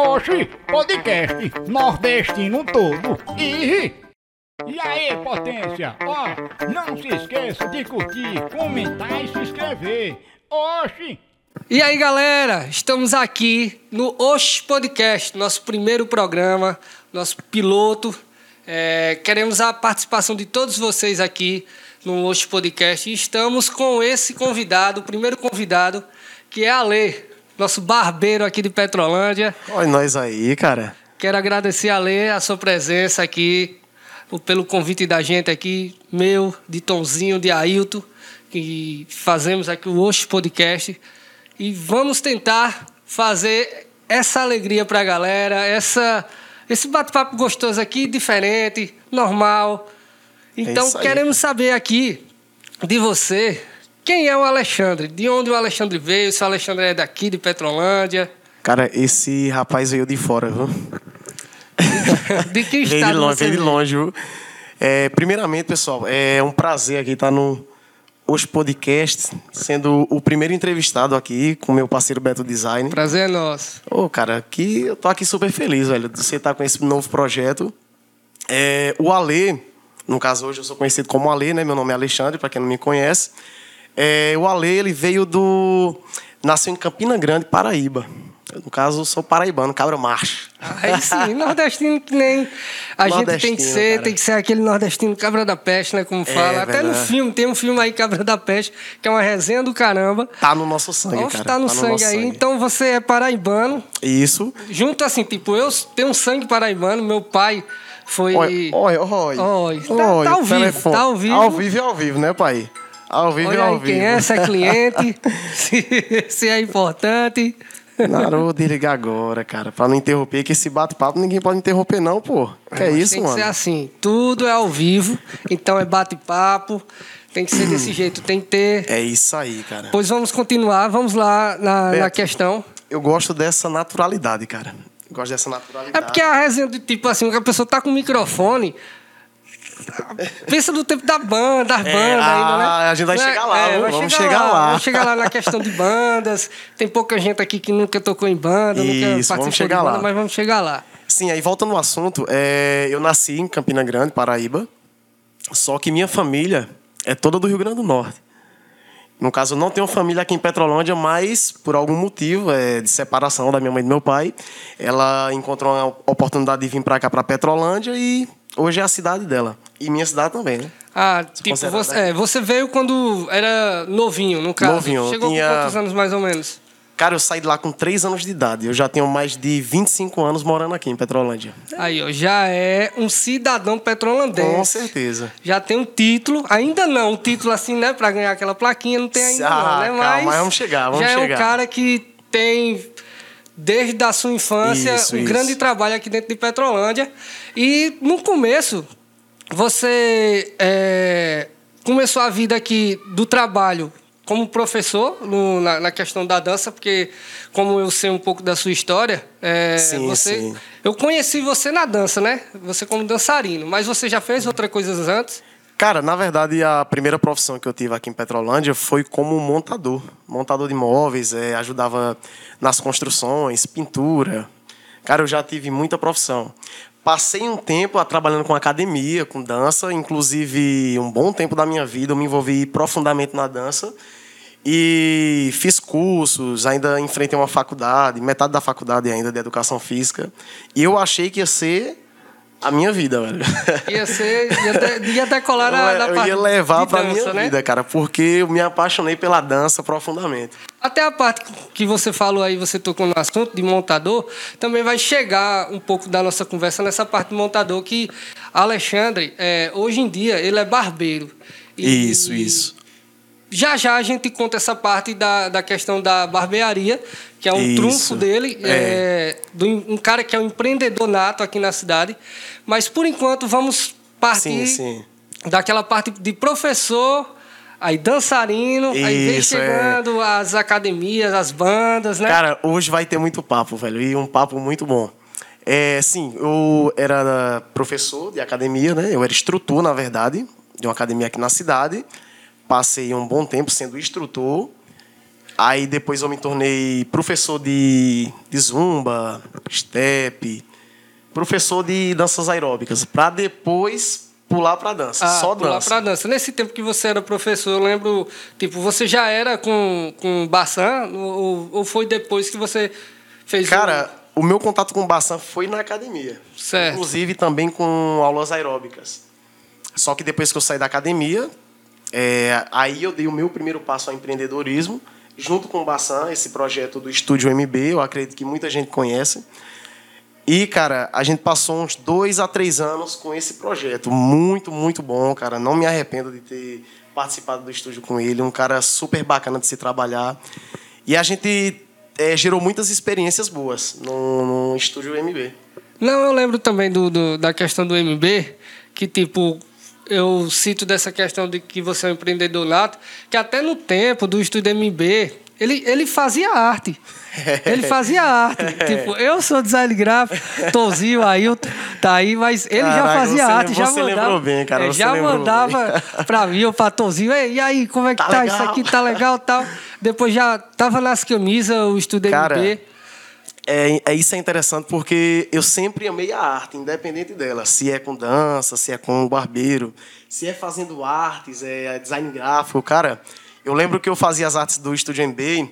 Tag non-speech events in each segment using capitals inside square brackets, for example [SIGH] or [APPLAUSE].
Oxi, podcast nordestino todo. E, e aí, potência? Ó, não se esqueça de curtir, comentar e se inscrever. Oxi! E aí, galera, estamos aqui no Osh Podcast, nosso primeiro programa, nosso piloto. É, queremos a participação de todos vocês aqui no Osh Podcast e estamos com esse convidado, o primeiro convidado, que é a Lê, nosso barbeiro aqui de Petrolândia. Olha nós aí, cara. Quero agradecer a Lê a sua presença aqui, pelo convite da gente aqui, meu, de Tonzinho, de Ailton, que fazemos aqui o Osh Podcast. E vamos tentar fazer essa alegria para a galera, essa, esse bate-papo gostoso aqui, diferente, normal. Então, isso aí. queremos saber aqui de você quem é o Alexandre, de onde o Alexandre veio, se o Alexandre é daqui, de Petrolândia, Cara, esse rapaz veio de fora, viu? de que [LAUGHS] Veio de estado longe, veio de longe, viu? É, primeiramente, pessoal, é um prazer aqui estar no Os Podcasts, sendo o primeiro entrevistado aqui com meu parceiro Beto Design. Prazer é nosso. Ô, cara, que eu tô aqui super feliz, velho, de você estar com esse novo projeto. É, o Alê, no caso hoje eu sou conhecido como Alê, né? Meu nome é Alexandre, para quem não me conhece. É, o Alê, ele veio do... Nasceu em Campina Grande, Paraíba. Eu, no caso, sou paraibano, cabra macho. Aí sim, nordestino que nem a gente tem que ser, cara. tem que ser aquele nordestino cabra da peste, né? Como fala. Até no verdade. filme, tem um filme aí, Cabra da Peste, que é uma resenha do caramba. Tá no nosso sangue, Oxe, cara. tá no sangue nosso aí. Então você é paraibano. Isso. Junto assim, tipo, eu tenho um sangue paraibano, meu pai foi. Olha, olha, olha. Olha, tá- Olha, tá ao vivo, telefone. tá ao vivo. Ao vivo e ao vivo, né, pai? Ao vivo e Olha ao aí vivo. quem é, é cliente, [LAUGHS] se, se é importante. Vou desligar agora, cara, pra não interromper, que esse bate-papo ninguém pode interromper, não, pô. Que é isso, tem mano? que ser assim, tudo é ao vivo, então é bate-papo, tem que ser desse jeito, tem que ter. É isso aí, cara. Pois vamos continuar, vamos lá na, na Beto. questão. Eu gosto dessa naturalidade, cara. Eu gosto dessa naturalidade. É porque a resenha de tipo assim, que a pessoa tá com o microfone. Pensa no tempo da banda, das bandas ainda, né? ah, a gente vai Né? chegar lá, viu? vai Vamos chegar lá. Vamos chegar lá na questão de bandas. Tem pouca gente aqui que nunca tocou em banda, nunca Isso, vamos participou chegar de banda, lá. mas vamos chegar lá. Sim, aí voltando ao assunto, é, eu nasci em Campina Grande, Paraíba, só que minha família é toda do Rio Grande do Norte. No caso, eu não tenho família aqui em Petrolândia, mas por algum motivo é, de separação da minha mãe e do meu pai, ela encontrou uma oportunidade de vir para cá, para Petrolândia, e hoje é a cidade dela. E minha cidade também, né? Ah, tipo, considerado você, é, você veio quando era novinho, no caso. Novinho, Chegou tinha- com quantos anos mais ou menos? Cara, eu saí de lá com 3 anos de idade. Eu já tenho mais de 25 anos morando aqui em Petrolândia. Aí, ó, já é um cidadão petrolandense. Com certeza. Já tem um título, ainda não, um título assim, né, pra ganhar aquela plaquinha, não tem ainda Ah, não, né? calma, Mas mas vamos chegar, vamos já é um chegar. cara que tem desde a sua infância Isso, um isso. grande trabalho aqui dentro de Petrolândia. E no começo você é, começou a vida aqui do trabalho como professor no- na, na questão da dança, porque como eu sei um pouco da sua história, é, Sim, você, sim. eu conheci você na dança, né? Você como dançarino, mas você já fez outras coisas antes? Cara, na verdade, a primeira profissão que eu tive aqui em Petrolândia foi como montador. Montador de imóveis, eh, ajudava nas construções, pintura. Cara, eu já tive muita profissão. Passei um tempo a- trabalhando com academia, com dança, inclusive um bom tempo da minha vida eu me envolvi profundamente na dança. E fiz cursos, ainda enfrentei uma faculdade, metade da faculdade ainda de educação física. E eu achei que ia ser a minha vida, velho. Ia ser. Ia, de, ia decolar na, na eu parte ia levar pra dança, minha né? vida, cara, porque eu me apaixonei pela dança profundamente. Até a parte que você falou aí, você tocou no assunto de montador, também vai chegar um pouco da nossa conversa nessa parte de montador, que Alexandre, é, hoje em dia, ele é barbeiro. E- Isso, isso. Já já a gente conta essa parte da, da questão da barbearia, que é um Isso. trunfo dele, É. é, do, um cara que é um empreendedor nato aqui na cidade. Mas por enquanto vamos partir Sim, sim. daquela parte de professor, aí dançarino, aí vem Isso, é. chegando as academias, as bandas, né? Cara, hoje vai ter muito papo, velho, e um papo muito bom. É, sim, eu era professor de academia, né? Eu era instrutor, na verdade, de uma academia aqui na cidade. Passei um bom tempo sendo instrutor. Aí depois eu me tornei professor de, de zumba, step, professor de danças aeróbicas, para depois pular para dança, Ah, só pular dança. pra dança. Nesse tempo que você era professor, eu lembro, tipo, você já era com, com Bassan ou, ou foi depois que você fez Cara, o meu contato com o Bassan foi na academia. Certo. Inclusive também com aulas aeróbicas. Só que depois que eu saí da academia, é, aí eu dei o meu primeiro passo ao empreendedorismo, junto com o Bassan, esse projeto do Estúdio MB, eu acredito que muita gente conhece. E, cara, a gente passou uns dois a três anos com esse projeto. Muito, muito bom, cara. Não me arrependo de ter participado do estúdio com ele. Um cara super bacana de se trabalhar. E a gente é, gerou muitas experiências boas no, no estúdio MB. Não, eu lembro também do, do- da questão do MB, que tipo, eu cito dessa questão de que você é um empreendedor nato, que até no tempo do estúdio MB, ele, ele fazia arte. [LAUGHS] Ele fazia arte. tipo, eu sou design gráfico, Tozinho, Ailton, tá aí, mas ele já Caraca, fazia você- arte, já você mandava. lembrou bem, cara, é, já mandava pra mim ou pra Tozinho, "Ei, e aí, como é que Tá tá, isso legal." aqui? Tá legal tal. Depois já tava nas camisas, o estúdio Cara, MB. É, é isso é interessante porque eu sempre amei a arte, independente dela. Se é com dança, se é com barbeiro, se é fazendo artes, é design gráfico. Cara, eu lembro que eu fazia as artes do Estúdio MB.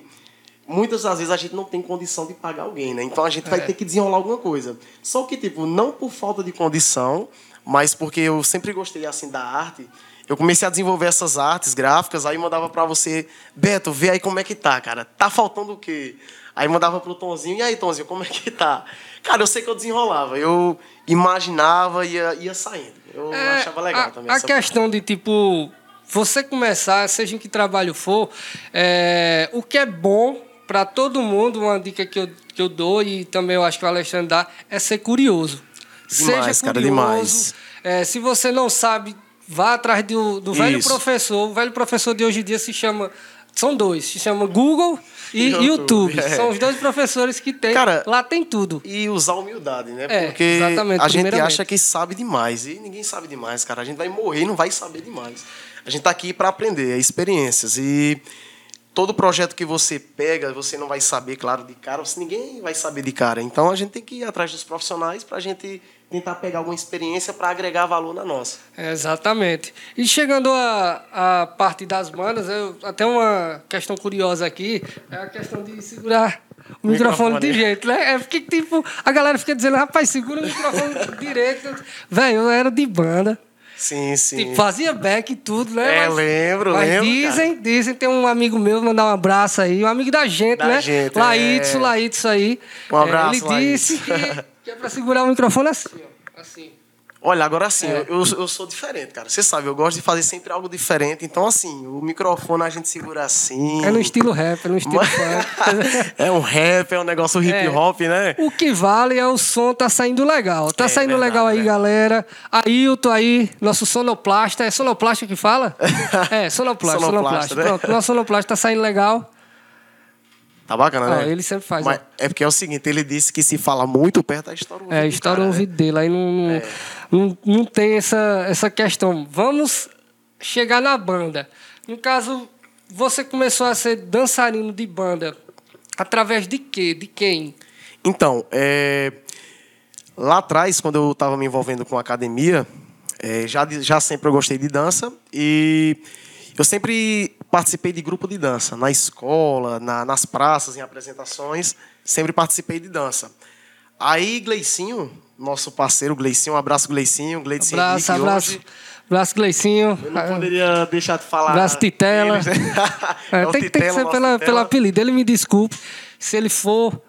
Muitas das vezes a gente não tem condição de pagar alguém, né? Então a gente vai ter que desenrolar alguma coisa. Só que, tipo, não por falta de condição, mas porque eu sempre gostei, assim, da arte. Eu comecei a desenvolver essas artes gráficas, aí mandava pra você, Beto, vê aí como é que tá, cara. Tá faltando o quê? Aí mandava pro Tonzinho, e aí, Tonzinho, como é que tá? Cara, eu sei que eu desenrolava. Eu imaginava e ia, ia saindo. Eu É, achava legal a, também. A questão de, tipo, você começar, seja em que trabalho for, é, o que é bom para todo mundo, uma dica que eu, que eu dou e também eu acho que o Alexandre dá, é ser curioso. Demais, seja cara, curioso. demais. É, se você não sabe, vá atrás do, do velho Isso. professor. O velho professor de hoje em dia se chama. São dois, se chama Google e YouTube, YouTube. [LAUGHS] é. São os dois professores que tem. Cara, lá tem tudo. E usar humildade, né? É, Porque a gente acha que sabe demais. E ninguém sabe demais, cara. A gente vai morrer e não vai saber demais. A gente tá aqui para aprender, é experiências. E todo projeto que você pega, você não vai saber, claro, de cara. Ninguém vai saber de cara. Então a gente tem que ir atrás dos profissionais para a gente tentar pegar alguma experiência para agregar valor na nossa. É, Exatamente. E chegando à à parte das bandas, eu, até uma questão curiosa aqui, é a questão de segurar o microfone, microfone. de jeito, né? É porque, tipo, a galera fica dizendo, rapaz, segura o microfone direito. Velho, eu era de banda. Sim, sim. Tipo, fazia back e tudo, né? É, lembro, mas lembro, Dizem, dizem, tem um amigo meu, mandar um abraço aí, um amigo da gente, Da né? gente, Laítso, é. Aí. Um abraço, É, Ele disse que. Que é pra segurar o microfone assim, ó. Assim. Olha, agora sim, É. eu, eu sou diferente, cara. Você sabe, eu gosto de fazer sempre algo diferente. Então, assim, o microfone a gente segura assim. É no estilo rap, é no estilo funk. [LAUGHS] é um rap, é um negócio hip É. hop, né? O que vale é o som tá saindo legal. Tá É saindo verdade, legal aí, né? galera. Ailton aí, nosso sonoplasta. É sonoplasta que fala? [LAUGHS] É, sonoplasta, Sonoplasta, sonoplasta. né? Pronto, nosso sonoplasta tá saindo legal. Tá bacana, Ah, né? ele sempre faz, Mas é porque é o seguinte, ele disse que se fala muito perto, a história É, estoura o ouvido dele. Aí não, É. não, não tem essa, essa questão. Vamos chegar na banda. No caso, você começou a ser dançarino de banda através de quê? De quem? Então, é, lá atrás, quando eu estava me envolvendo com academia, é, já, já sempre eu gostei de dança e eu sempre participei de grupo de dança. Na escola, na- nas praças, em apresentações, sempre participei de dança. Aí, Gleicinho, nosso parceiro Gleicinho, um abraço, Gleicinho. Gleicinho Abraço, Henrique, abraço. hoje Abraço, Gleicinho. Eu não poderia deixar de falar. Abraço, Titela. eles. [LAUGHS] É, É o tem, tem que ser pela, Titela. pelo apelido. Ele me desculpe. Se ele for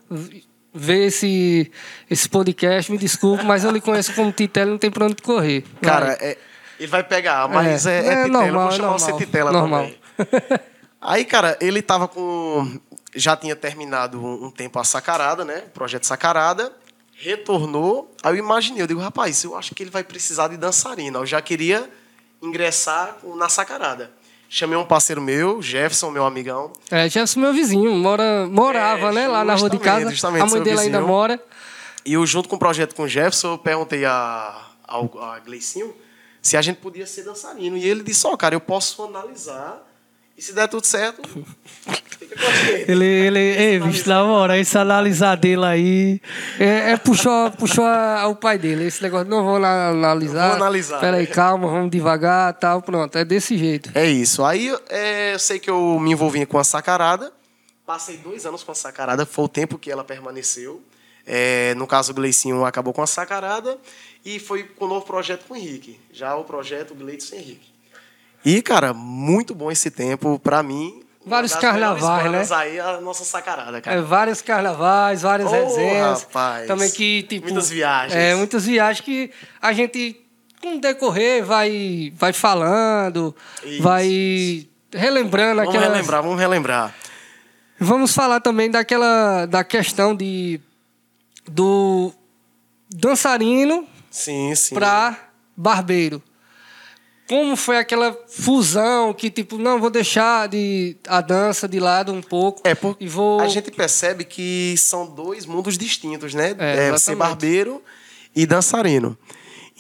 ver esse, esse podcast, me desculpe, mas eu lhe conheço como Titela, não tem pra onde correr. Cara, é- ele vai pegar, mas É, é, é, é Titela. normal, eu vou é chamar você normal, Titela normal. também. [LAUGHS] Aí, cara, ele tava com. Já tinha terminado um tempo a Sacarada, né? O projeto Sacarada. Retornou. Aí eu imaginei, eu digo, rapaz, eu acho que ele vai precisar de dançarina. Eu já queria ingressar na Sacarada. Chamei um parceiro meu, Jefferson, meu amigão. É, Jefferson, meu vizinho, mora, morava, É, né, lá na rua de casa. a mãe dele ainda mora. E eu, junto com o projeto com o Jefferson, eu perguntei a, ao, a Gleicinho se a gente podia ser dançarino. E ele disse, ó, cara, eu posso analisar E se der tudo certo, fica com gente. Ele, ele, ei, bicho, na moral, esse analisar dele aí. É, é puxou, puxou a- o pai dele. Esse negócio, não vou lá analisar. Vou analisar, Peraí, calma, vamos devagar tal. Pronto, é desse jeito. É isso. Aí é, eu sei que eu me envolvi com a sacarada. Passei dois anos com a sacarada, foi o tempo que ela permaneceu. É, no caso, o Gleicinho acabou com a sacarada e foi com o novo projeto com o Henrique. Já o projeto Gleitson Henrique. E, cara, muito bom esse tempo pra mim. Vários carnavais, né? Aí a nossa sacarada, cara. É, vários carnavais, várias Ô, resenhas. rapaz. Também que, tipo. Muitas viagens. É, muitas viagens que a gente, com decorrer, vai, vai falando, Isso, vai relembrando Vamos aquelas- relembrar, vamos relembrar. Vamos falar também daquela da questão de do dançarino Sim, sim. para barbeiro. Como foi aquela fusão que tipo não vou deixar de a dança de lado um pouco É, porque e vou a gente percebe que são dois mundos distintos, né? É, É, ser barbeiro e dançarino.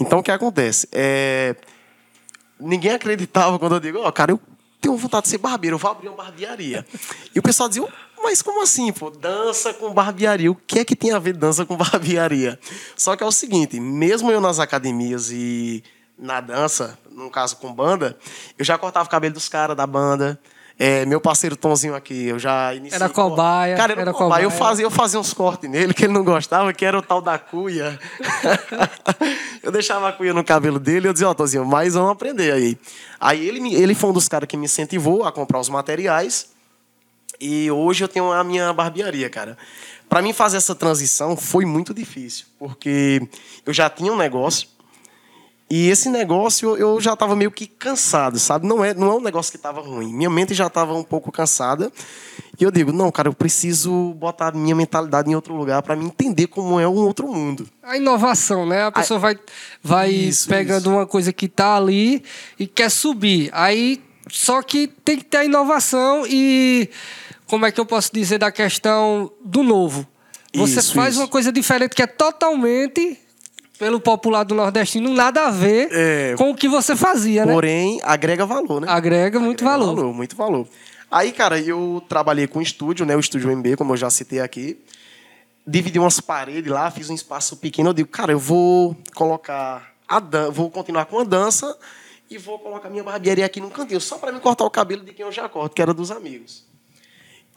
Então, o que acontece? É, Ninguém acreditava quando eu digo, ó, cara, eu tenho vontade de ser barbeiro, eu vou abrir uma barbearia. e o pessoal dizia, mas como assim, pô? Dança com barbearia. O que é que tem a ver dança com barbearia? Só que é o seguinte, mesmo eu nas academias e na dança, no caso com banda, eu já cortava o cabelo dos caras da banda. É, meu parceiro Tonzinho aqui, eu já iniciei. Era cobaia, Cara, era, era cobaia. Eu cobaia. fazia, eu fazia uns cortes nele que ele não gostava, que era o tal da cuia. [LAUGHS] eu deixava a cuia no cabelo dele e eu dizia, ó, Tonzinho, mas vamos aprender aí. Aí ele, ele foi um dos caras que me incentivou a comprar os materiais. E hoje eu tenho a minha barbearia, cara. Pra mim fazer essa transição foi muito difícil, porque eu já tinha um negócio e esse negócio eu já estava meio que cansado, sabe? Não é, não é um negócio que estava ruim. Minha mente já estava um pouco cansada. E eu digo, não, cara, eu preciso botar a minha mentalidade em outro lugar para me entender como é um outro mundo. a inovação, né? A pessoa vai, vai Isso, pegando isso. uma coisa que tá ali e quer subir. Aí, só que tem que ter a inovação e como é que eu posso dizer da questão do novo? Você Isso, faz uma coisa diferente que é totalmente pelo popular do nordestino nada a ver É. com o que você fazia, né? Porém, agrega valor, né? Agrega muito Agrega valor. Muito valor. Aí, cara, eu trabalhei com estúdio, né? O estúdio MB, como eu já citei aqui. Dividi umas paredes lá, fiz um espaço pequeno. Eu digo, cara, eu vou colocar a dan vou continuar com a dança e vou colocar minha barbearia aqui num cantinho, só para me cortar o cabelo de quem eu já corto, que era dos amigos.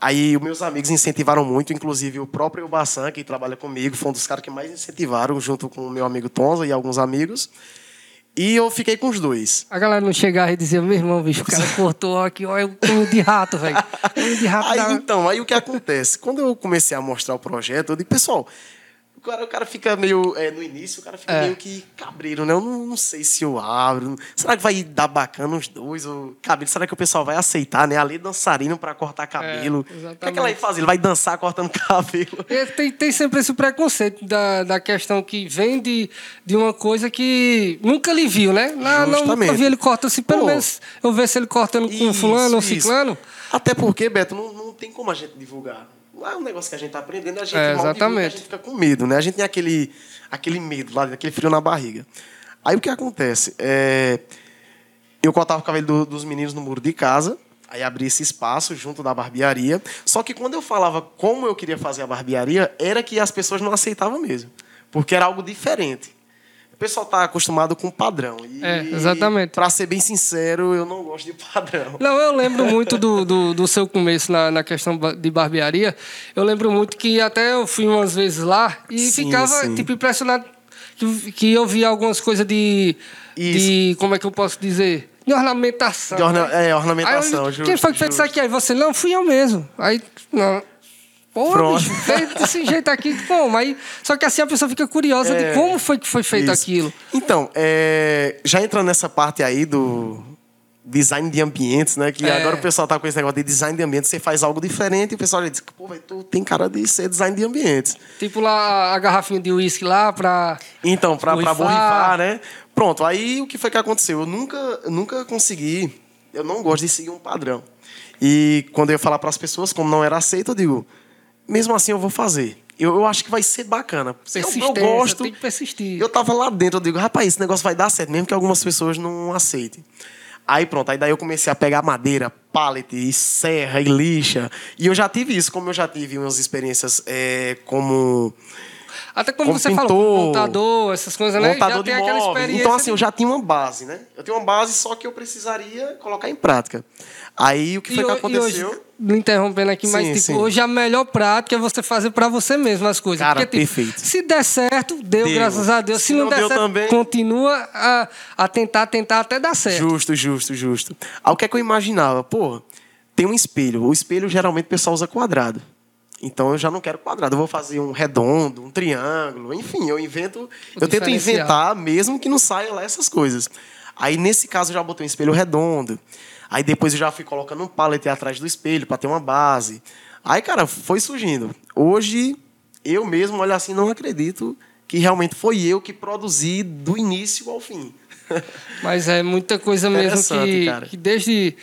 Aí os meus amigos incentivaram muito, inclusive o próprio Bassan, que trabalha comigo, foi um dos caras que mais incentivaram, junto com o meu amigo Tonza e alguns amigos. E eu fiquei com os dois. A galera não chegava e dizia, meu irmão, bicho, o cara [LAUGHS] cortou aqui, olha o punho de rato, velho. De rato Aí, da- então, aí o que acontece? Quando eu comecei a mostrar o projeto, eu digo, pessoal, cara, o cara fica meio. é, no início, o cara fica É. meio que cabreiro, né? Eu não, não sei se eu abro. Será que vai dar bacana os dois? Ou cabelo? Será que o pessoal vai aceitar, né? Além de dançarino pra cortar cabelo. o que, é que ela vai fazer? Ele vai dançar cortando [LAUGHS] cabelo. É, Tem, tem sempre esse preconceito da, da questão que vem de, de uma coisa que nunca lhe viu, né? Não, não, nunca vi ele cortando assim, pelo Pô. menos eu ver se ele cortando com Isso, fulano ou ciclano. Até porque, Beto, não, não tem como a gente divulgar. Não é um negócio que a gente tá aprendendo, a gente É, exatamente. a gente fica com medo, né? A gente tem aquele, aquele medo lá, aquele frio na barriga. Aí o que acontece? É, eu cortava o cabelo do- dos meninos no muro de casa, aí abria esse espaço junto da barbearia. Só que quando eu falava como eu queria fazer a barbearia, era que as pessoas não aceitavam mesmo. Porque era algo diferente. O pessoal tá acostumado com padrão. É, exatamente. Pra ser bem sincero, eu não gosto de padrão. [LAUGHS] Não, eu lembro muito do, do, do seu começo na, na questão de barbearia. Eu lembro muito que até eu fui umas vezes lá e Sim, ficava, sim. tipo, impressionado que, que eu via algumas coisas de, de. Como é que eu posso dizer? De ornamentação. De orna- né? é, ornamentação, Aí eu, justo, Quem foi que fez isso aqui? Aí você, não, fui eu mesmo. Aí, não. Pô, bicho, fez desse jeito aqui, como? Aí, só que assim a pessoa fica curiosa É, de como foi que foi feito Isso. aquilo. Então, é, já entrando nessa parte aí do design de ambientes, né? Que É. agora o pessoal tá com esse negócio de design de ambientes, você faz algo diferente e o pessoal já diz, pô, véi, tu tem cara de ser design de ambientes. Tipo lá a garrafinha de uísque lá pra. Então, pra, pra Borrifar. borrifar, né? Pronto, aí o que foi que aconteceu? Eu nunca, nunca consegui, eu não gosto de seguir um padrão. E quando eu ia falar para as pessoas, como não era aceito, eu digo, mesmo assim eu vou fazer. Eu, eu acho que vai ser bacana. Eu, eu gosto. tem que persistir. Eu tava lá dentro, eu digo, rapaz, esse negócio vai dar certo, mesmo que algumas pessoas não aceitem. Aí pronto, aí daí eu comecei a pegar madeira, pallet, e serra, e lixa. E eu já tive isso, como eu já tive umas experiências é, como Até como, como você pintor, falou, montador, essas coisas, né? montador já tem aquela experiência. Então, assim, eu já tinha uma base, né? Eu tinha uma base, só que eu precisaria colocar em prática. Aí, o que foi e, que aconteceu? hoje, interrompendo aqui, mas Sim, tipo, sim. hoje a melhor prática é você fazer pra você mesmo as coisas. Cara, Porque, tipo, perfeito. se der certo, deu, Deu. graças a Deus. Se, Se não, não der certo, também- continua a, a tentar, tentar até dar certo. Justo, justo, justo. Aí, o que é que eu imaginava? Pô, tem um espelho. O espelho, geralmente, o pessoal usa quadrado. Então, eu já não quero quadrado. Eu vou fazer um redondo, um triângulo. Enfim, eu invento... Eu tento inventar, mesmo que não saia lá essas coisas. Aí, nesse caso, eu já botei um espelho redondo. Aí, depois, eu já fui colocando um pallet atrás do espelho para ter uma base. Aí, cara, foi surgindo. Hoje, eu mesmo, olha assim, não acredito que realmente foi eu que produzi do início ao fim. [LAUGHS] Mas é muita coisa mesmo que, que desde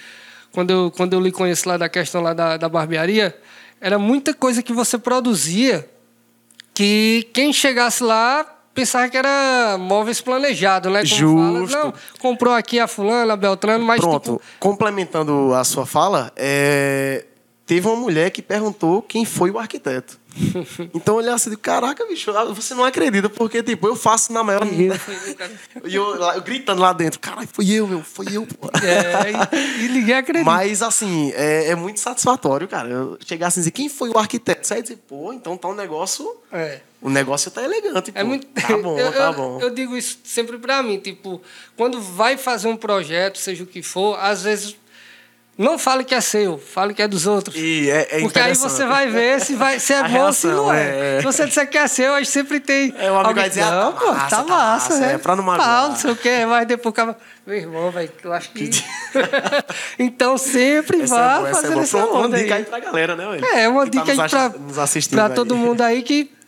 quando eu, quando eu lhe conheço lá da questão lá da, da barbearia, era muita coisa que você produzia que quem chegasse lá pensava que era móveis planejados, né? Como Justo. Fala. Não, comprou aqui a fulana, a Beltrano, mas Pronto, tipo, complementando a sua fala, é, teve uma mulher que perguntou quem foi o arquiteto. [LAUGHS] Então eu olhei assim, caraca, bicho, você não acredita, porque tipo, eu faço na maior. eu, foi eu, cara. [LAUGHS] E eu, eu gritando lá dentro, caralho, foi eu, meu, foi eu, pô. É, e, ninguém acredita. Mas, assim, é, é muito satisfatório, cara. Eu chegar assim e dizer, quem foi o arquiteto? Você dizer, pô, então tá um negócio. É. O negócio tá elegante, pô. É muito... Tá bom, [LAUGHS] eu, tá bom. Eu digo isso sempre pra mim, tipo, quando vai fazer um projeto, seja o que for, às vezes não fale que é seu, fale que é dos outros. E é, é Porque aí você vai ver se, vai, se é bom ou se não é. é, é. Se você disser que é seu, aí sempre tem. É, o amigo alguém vai dizer, ah, não, tá pô, massa, tá tá massa, massa, né? é pra não magoar. Não sei o quê, mas depois acaba. Meu irmão, velho, eu acho que. [LAUGHS] então sempre Essa vá é boa, essa é essa Pronto, uma onda dica aí. pra galera, né, velho? É, uma Que tá dica nos aí pra, nos pra todo mundo aí que.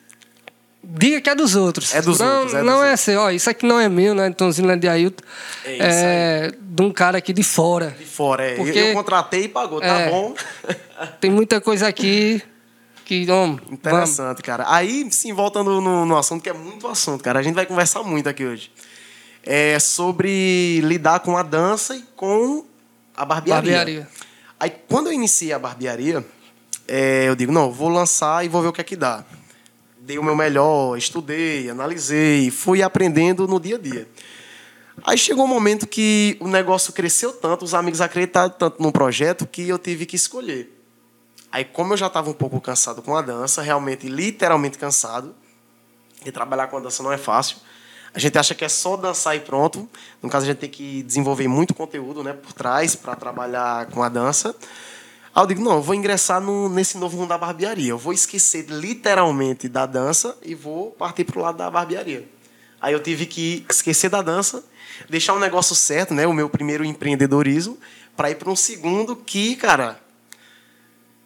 Diga que é dos outros. É dos não, outros, é não é seu. Ó, isso aqui não é meu, não é de Tonzinho, não é de Ailton. É isso É de um cara aqui de fora. De fora, é. Porque- Eu, eu contratei e pagou, tá É. bom? [LAUGHS] Tem muita coisa aqui que, homem, vamos. Interessante, cara. Aí, sim, voltando no, no assunto, que é muito assunto, cara. A gente vai conversar muito aqui hoje. É sobre lidar com a dança e com a barbearia. Barbearia. Aí, quando eu iniciei a barbearia, é, eu digo, não, vou lançar e vou ver o que é que dá. Dei o meu melhor, estudei, analisei, fui aprendendo no dia a dia. Aí chegou um momento que o negócio cresceu tanto, os amigos acreditaram tanto no projeto que eu tive que escolher. Aí, como eu já estava um pouco cansado com a dança, realmente, literalmente cansado, e trabalhar com a dança não é fácil. A gente acha que é só dançar e pronto. No caso, a gente tem que desenvolver muito conteúdo né, por trás para trabalhar com a dança. Aí eu digo, não, eu vou ingressar no, nesse novo mundo da barbearia. Eu vou esquecer literalmente da dança e vou partir para o lado da barbearia. Aí eu tive que esquecer da dança, deixar um negócio certo, né, o meu primeiro empreendedorismo, para ir para um segundo que, cara,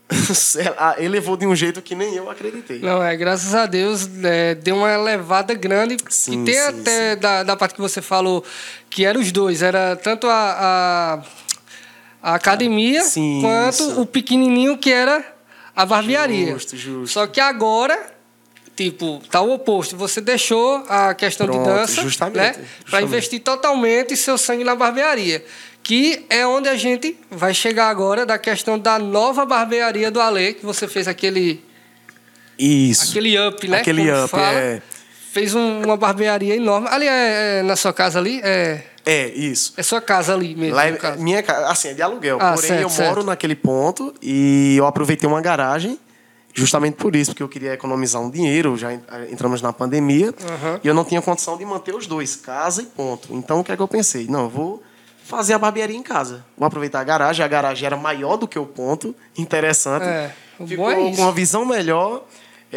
[LAUGHS] elevou de um jeito que nem eu acreditei. Não, é, graças a Deus, é, deu uma elevada grande. Sim, e tem sim, até Da, da parte que você falou, que eram os dois, era tanto a, a, a academia Sim, quanto isso. o pequenininho que era a barbearia. Justo, justo. Só que agora, tipo, tá o oposto. Você deixou a questão Pronto, de dança, justamente, né? Para investir totalmente seu sangue na barbearia. Que é onde a gente vai chegar agora da questão da nova barbearia do Ale, que você fez aquele Isso. Aquele up, né? Aquele Como up, fala. é. Fez um- uma barbearia enorme. Ali é, é na sua casa ali? É, É, isso. é sua casa ali mesmo, Lá é caso. minha casa, assim, é de aluguel. Ah, porém, certo, eu certo. moro naquele ponto e eu aproveitei uma garagem justamente por isso, porque eu queria economizar um dinheiro, já en- entramos na pandemia, Aham. e eu não tinha condição de manter os dois, casa e ponto. Então, o que é que eu pensei? Não, eu vou fazer a barbearia em casa. Vou aproveitar a garagem, a garagem era maior do que o ponto, [LAUGHS] interessante. É, Ficou é com uma visão melhor,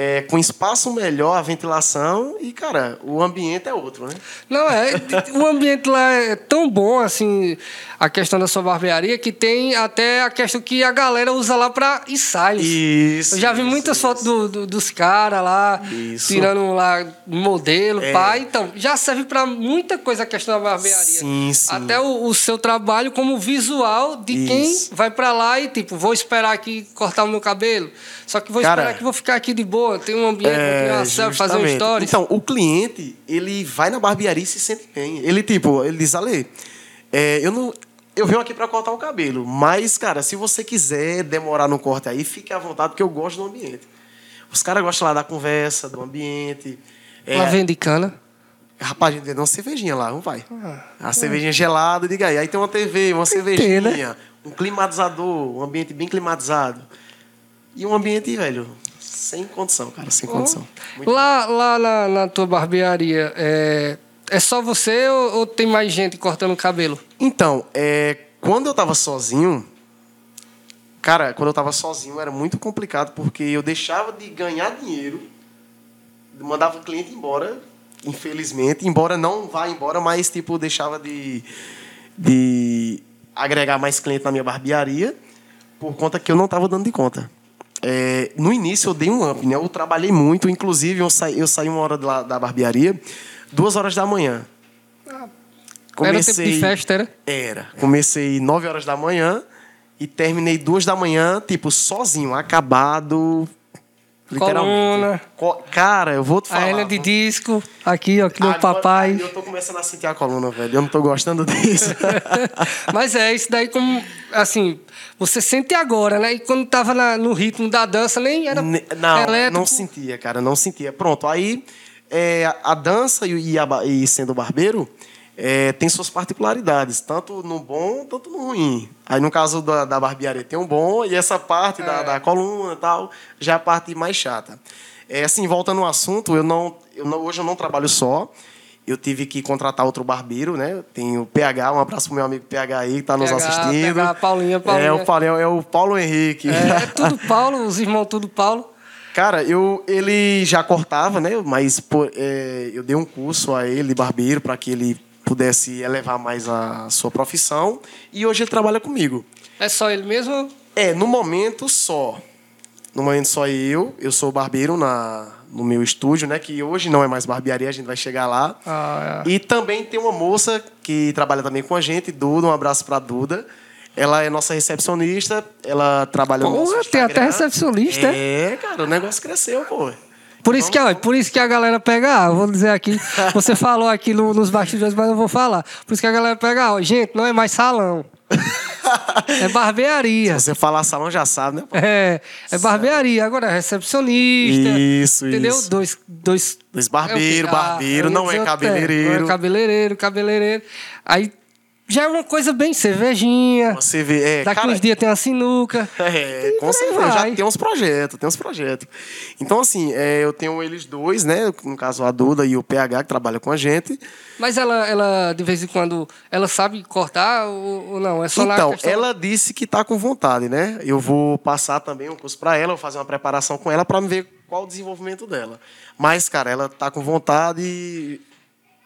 é, com espaço melhor, a ventilação e, cara, o ambiente é outro, né? Não, é. O ambiente lá é tão bom, assim, a questão da sua barbearia, que tem até a questão que a galera usa lá para ensaios. Isso. Eu já vi isso, muitas isso. fotos do- do- dos caras lá, Isso. tirando lá modelo, É. pai. Então, já serve para muita coisa a questão da barbearia. Sim, sim. Até o, o seu trabalho como visual de quem vai para lá e, tipo, vou esperar aqui cortar o meu cabelo. Só que vou Cara, esperar que vou ficar aqui de boa, tem um ambiente, tirar uma selfie, fazer um story. Então, o cliente, ele vai na barbearia e se sente bem. Ele, tipo, ele diz, Ale, é, eu não... eu venho aqui para cortar o cabelo. Mas, cara, se você quiser demorar no corte aí, fique à vontade, porque eu gosto do ambiente. Os caras gostam lá da conversa, do ambiente. É, Lá vende cana. Rapaz, a gente vende uma cervejinha lá, não vai. A cervejinha gelada, diga aí. Aí tem uma TV, uma ter, cervejinha, né? um climatizador, um ambiente bem climatizado. E um ambiente, velho, sem condição, cara, sem condição. Muito Lá, lá na, na tua barbearia, é, é só você ou, ou tem mais gente cortando cabelo? Então, é, quando eu tava sozinho, cara, quando eu tava sozinho era muito complicado porque eu deixava de ganhar dinheiro, mandava o cliente embora, infelizmente, embora não vá embora, mas tipo deixava de, de agregar mais cliente na minha barbearia por conta que eu não tava dando de conta. É, no início eu dei um up, né? Eu trabalhei muito, inclusive eu saí, eu saí uma hora da, da barbearia, duas horas da manhã. Era tempo de festa, era? Era. Comecei 9 horas da manhã e terminei duas da manhã, tipo, sozinho, acabado. Literalmente. Co- Cara, eu vou te A falar. Helena de disco, aqui, ó, que Agora, papai. Eu tô começando a sentir a coluna, velho. Eu não tô gostando disso. [LAUGHS] Mas é, isso daí como, assim, você sente agora, né? E quando tava na- no ritmo da dança, nem era Ne- não, elétrico. não sentia, cara, não sentia. Pronto, aí é, a- a dança e, e a e sendo barbeiro é, tem suas particularidades, tanto no bom, tanto no ruim. Aí no caso da, da barbearia tem um bom e essa parte É. da, da coluna e tal já é a parte mais chata. É, assim, voltando ao assunto, eu não, eu não, hoje eu não trabalho só. Eu tive que contratar outro barbeiro, né? Tem o PH, um abraço pro meu amigo PH aí que tá nos PH, assistindo. PH, Paulinha, Paulinha. É o, Paulinho, é o Paulo Henrique. É, é [LAUGHS] tudo Paulo, os irmãos tudo Paulo. Cara, eu, ele já cortava, né? Mas pô, é, eu dei um curso a ele, barbeiro, para que ele pudesse elevar mais a sua profissão. E hoje ele trabalha comigo. É só ele mesmo? É, no momento só. No momento só eu. Eu sou barbeiro na, no meu estúdio, né? Que hoje não é mais barbearia, a gente vai chegar lá. Ah, E também tem uma moça que trabalha também com a gente, Duda. Um abraço pra Duda. Ela é nossa recepcionista, ela trabalha no Porra, tem até recepcionista, É, cara, o negócio cresceu, pô. Por isso, que, ó, por isso que a galera pega, ah, vou dizer aqui, [LAUGHS] você falou aqui no- nos bastidores, mas eu vou falar. Por isso que a galera pega, ó, gente, não é mais salão. [LAUGHS] É barbearia. Se você falar salão, já sabe, né? É, é barbearia. Agora, é recepcionista. Isso, Entendeu? isso. Dois, dois. Dois barbeiro, é? Ah, barbeiro, ia não é cabeleireiro. Não é cabeleireiro, cabeleireiro. Aí já é uma coisa bem cervejinha. Você vê, é, Daqui cara, uns dias tem uma sinuca. [LAUGHS] É, com certeza, vai. já tem uns projetos, tem uns projetos. Então, assim, é, eu tenho eles dois, né? No caso, a Duda e o PH, que trabalham com a gente. Mas ela, ela, de vez em quando, ela sabe cortar ou, ou não? É só Então, questão... ela disse que tá com vontade, né? Eu vou passar também um curso para ela, vou fazer uma preparação com ela para ver qual o desenvolvimento dela. Mas, cara, ela tá com vontade e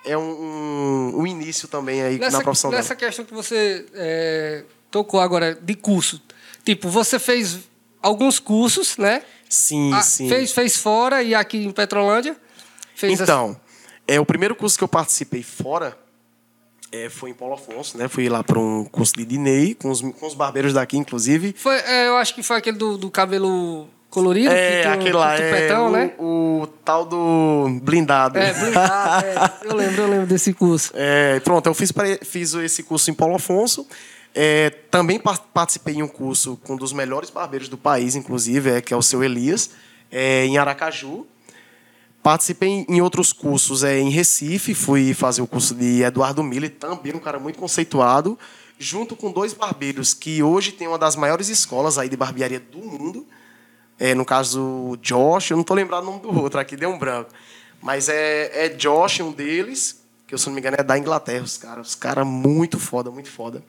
é um, um, um início também aí nessa, na profissão nessa dela. questão que você é, tocou agora de curso. Tipo, você fez alguns cursos, né? Sim, Ah, sim. Fez, fez fora e aqui em Petrolândia? Então, é, o primeiro curso que eu participei fora é, foi em Paulo Afonso, né? Fui lá para um curso de Dinei, com os, com os barbeiros daqui, inclusive. Foi, é, eu acho que foi aquele do, do cabelo colorido. É, aquele lá, um é tupetão, o, né? o tal do blindado. É, blindado, é. [LAUGHS] Eu lembro, eu lembro desse curso. É, pronto, eu fiz, fiz esse curso em Paulo Afonso. É, também par- participei em um curso com um dos melhores barbeiros do país, inclusive, é, que é o seu Elias, é, em Aracaju. Participei em- em outros cursos é, em Recife, fui fazer o curso de Eduardo Miller, também um cara muito conceituado, junto com dois barbeiros que hoje tem uma das maiores escolas aí de barbearia do mundo. É, no caso, Josh, eu não estou lembrado o nome do [LAUGHS] outro aqui, deu um branco. Mas é, é Josh, um deles, que eu, se não me engano é da Inglaterra, os caras. Os caras muito foda, muito foda.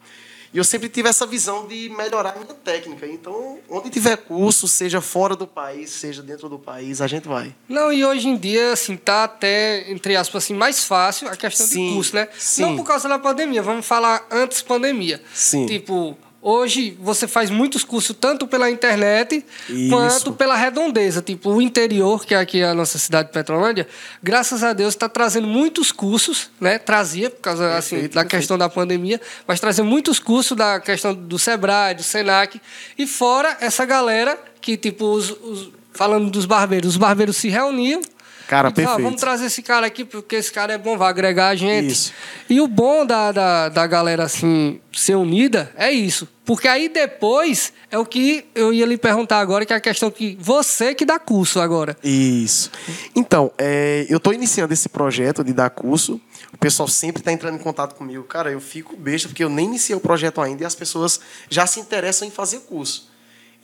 E eu sempre tive essa visão de melhorar a minha técnica. Então, onde tiver curso, seja fora do país, seja dentro do país, a gente vai. Não, e hoje em dia, assim, tá até, entre aspas, assim, mais fácil a questão Sim, de curso, né? sim. Não por causa da pandemia, vamos falar antes pandemia. Sim. Tipo, hoje você faz muitos cursos tanto pela internet Isso. quanto pela redondeza. Tipo, o interior, que é aqui a nossa cidade de Petrolândia, graças a Deus está trazendo muitos cursos, né? Trazia, por causa assim, Perfeito, da perfeito. questão da pandemia, mas trazendo muitos cursos da questão do Sebrae, do Senac. E fora essa galera que, tipo, os- os- falando dos barbeiros, os barbeiros se reuniam Cara, E ó, perfeito. vamos trazer esse cara aqui, porque esse cara é bom, vai agregar a gente. Isso. E o bom da, da, da galera, assim, ser unida é isso. Porque aí depois é o que eu ia lhe perguntar agora, que é a questão que você que dá curso agora. Isso. Então, é, eu estou iniciando esse projeto de dar curso. O pessoal sempre está entrando em contato comigo. Cara, eu fico besta porque eu nem iniciei o projeto ainda e as pessoas já se interessam em fazer curso.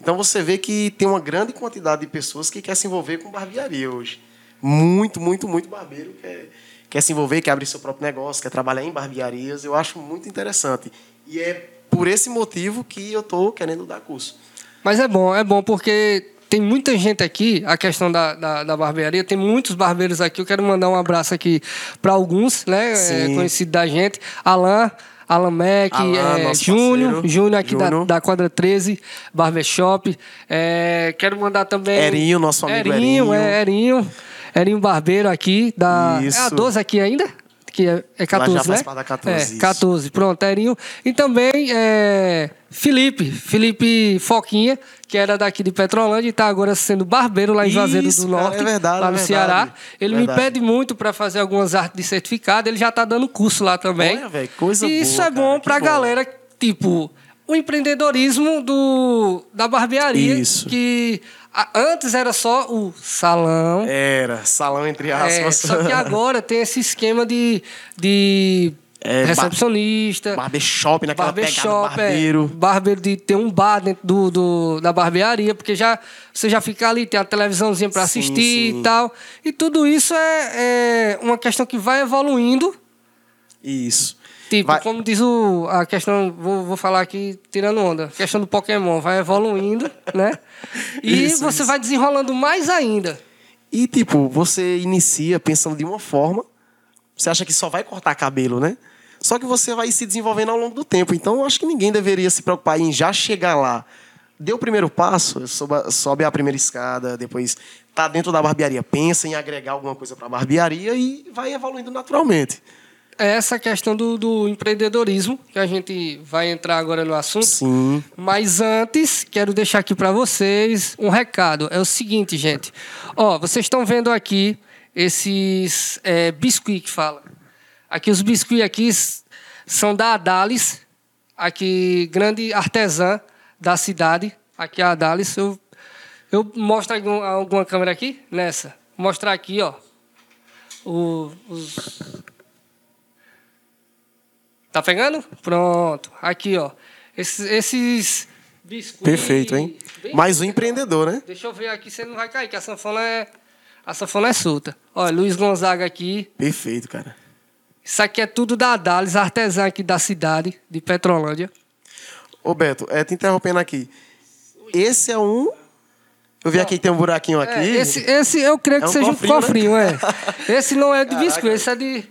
Então você vê que tem uma grande quantidade de pessoas que quer se envolver com barbearia hoje. Muito, muito, muito barbeiro quer, quer se envolver, quer abrir seu próprio negócio, quer trabalhar em barbearias. Eu acho muito interessante. E é por esse motivo que eu estou querendo dar curso. Mas é bom, é bom porque tem muita gente aqui, a questão da, da, da barbearia, tem muitos barbeiros aqui. Eu quero mandar um abraço aqui para alguns, né? É, conhecido da gente. Alan. Alan Mac, Alan, é, Júnior. Júnior aqui da, Júnior. da Quadra 13, Barbershop. É, quero mandar também. Erinho, nosso amigo Erinho. Erinho. É, Erinho. Erinho Barbeiro aqui, da. É a Isso. 12 aqui ainda? Que é, é 14, já faz né? parte da 14, É, isso. 14. Pronto, Erinho. E também é, Felipe, Felipe Foquinha, que era daqui de Petrolândia e está agora sendo barbeiro lá em Juazeiro Isso, do cara, Norte, é verdade, lá é no verdade. Ceará. Ele Verdade. me pede muito para fazer algumas artes de certificado, ele já está dando curso lá também. Olha, velho, coisa e isso boa, é bom cara, para a galera, tipo, o empreendedorismo do, da barbearia, Isso. que antes era só o salão, Era, salão entre é, aspas. só que agora tem esse esquema de, de É, recepcionista, Barbershop, naquela pegada barbershop, barbeiro. é, barbeiro de ter um bar dentro do, do- da barbearia, porque já você já fica ali, tem a televisãozinha para assistir sim. e tal. E tudo isso é, é uma questão que vai evoluindo. Isso. Tipo, Vai- como diz o, a questão, vou, vou falar aqui tirando onda, a questão do Pokémon vai evoluindo, [LAUGHS] né? E Isso, você isso. vai desenrolando mais ainda. E, tipo, você inicia pensando de uma forma, você acha que só vai cortar cabelo, né? Só que você vai se desenvolvendo ao longo do tempo. Então, eu acho que ninguém deveria se preocupar em já chegar lá. Deu o primeiro passo, sobe, sobe a primeira escada, depois tá dentro da barbearia, pensa em agregar alguma coisa para a barbearia e vai evoluindo naturalmente. É essa questão do, do empreendedorismo, que a gente vai entrar agora no assunto. Sim. Mas antes, quero deixar aqui para vocês um recado. É o seguinte, gente. Ó, vocês estão vendo aqui esses é, biscuit que fala. Aqui os biscuits aqui são da Adalis, aqui grande artesã da cidade. Aqui a Adalis. Eu, eu mostro algum- alguma câmera aqui? Nessa. Vou mostrar aqui, ó. O- os, Tá pegando? Pronto. Aqui, ó. Esses, esses biscoitos. Perfeito, hein? Mais um empreendedor, né? Deixa eu ver aqui se ele não vai cair, que a sanfona é. A sanfona é solta. Olha, Luiz Gonzaga aqui. Perfeito, cara. Isso aqui é tudo da Dales, artesã aqui da cidade, de Petrolândia. Ô, Beto, é, te interrompendo aqui. Esse é um. Eu vi aqui que tem um buraquinho aqui. É, esse, esse eu creio que É um seja cofrinho, um cofrinho, né? é. [LAUGHS] Esse não é de Caraca. biscoito, esse é de.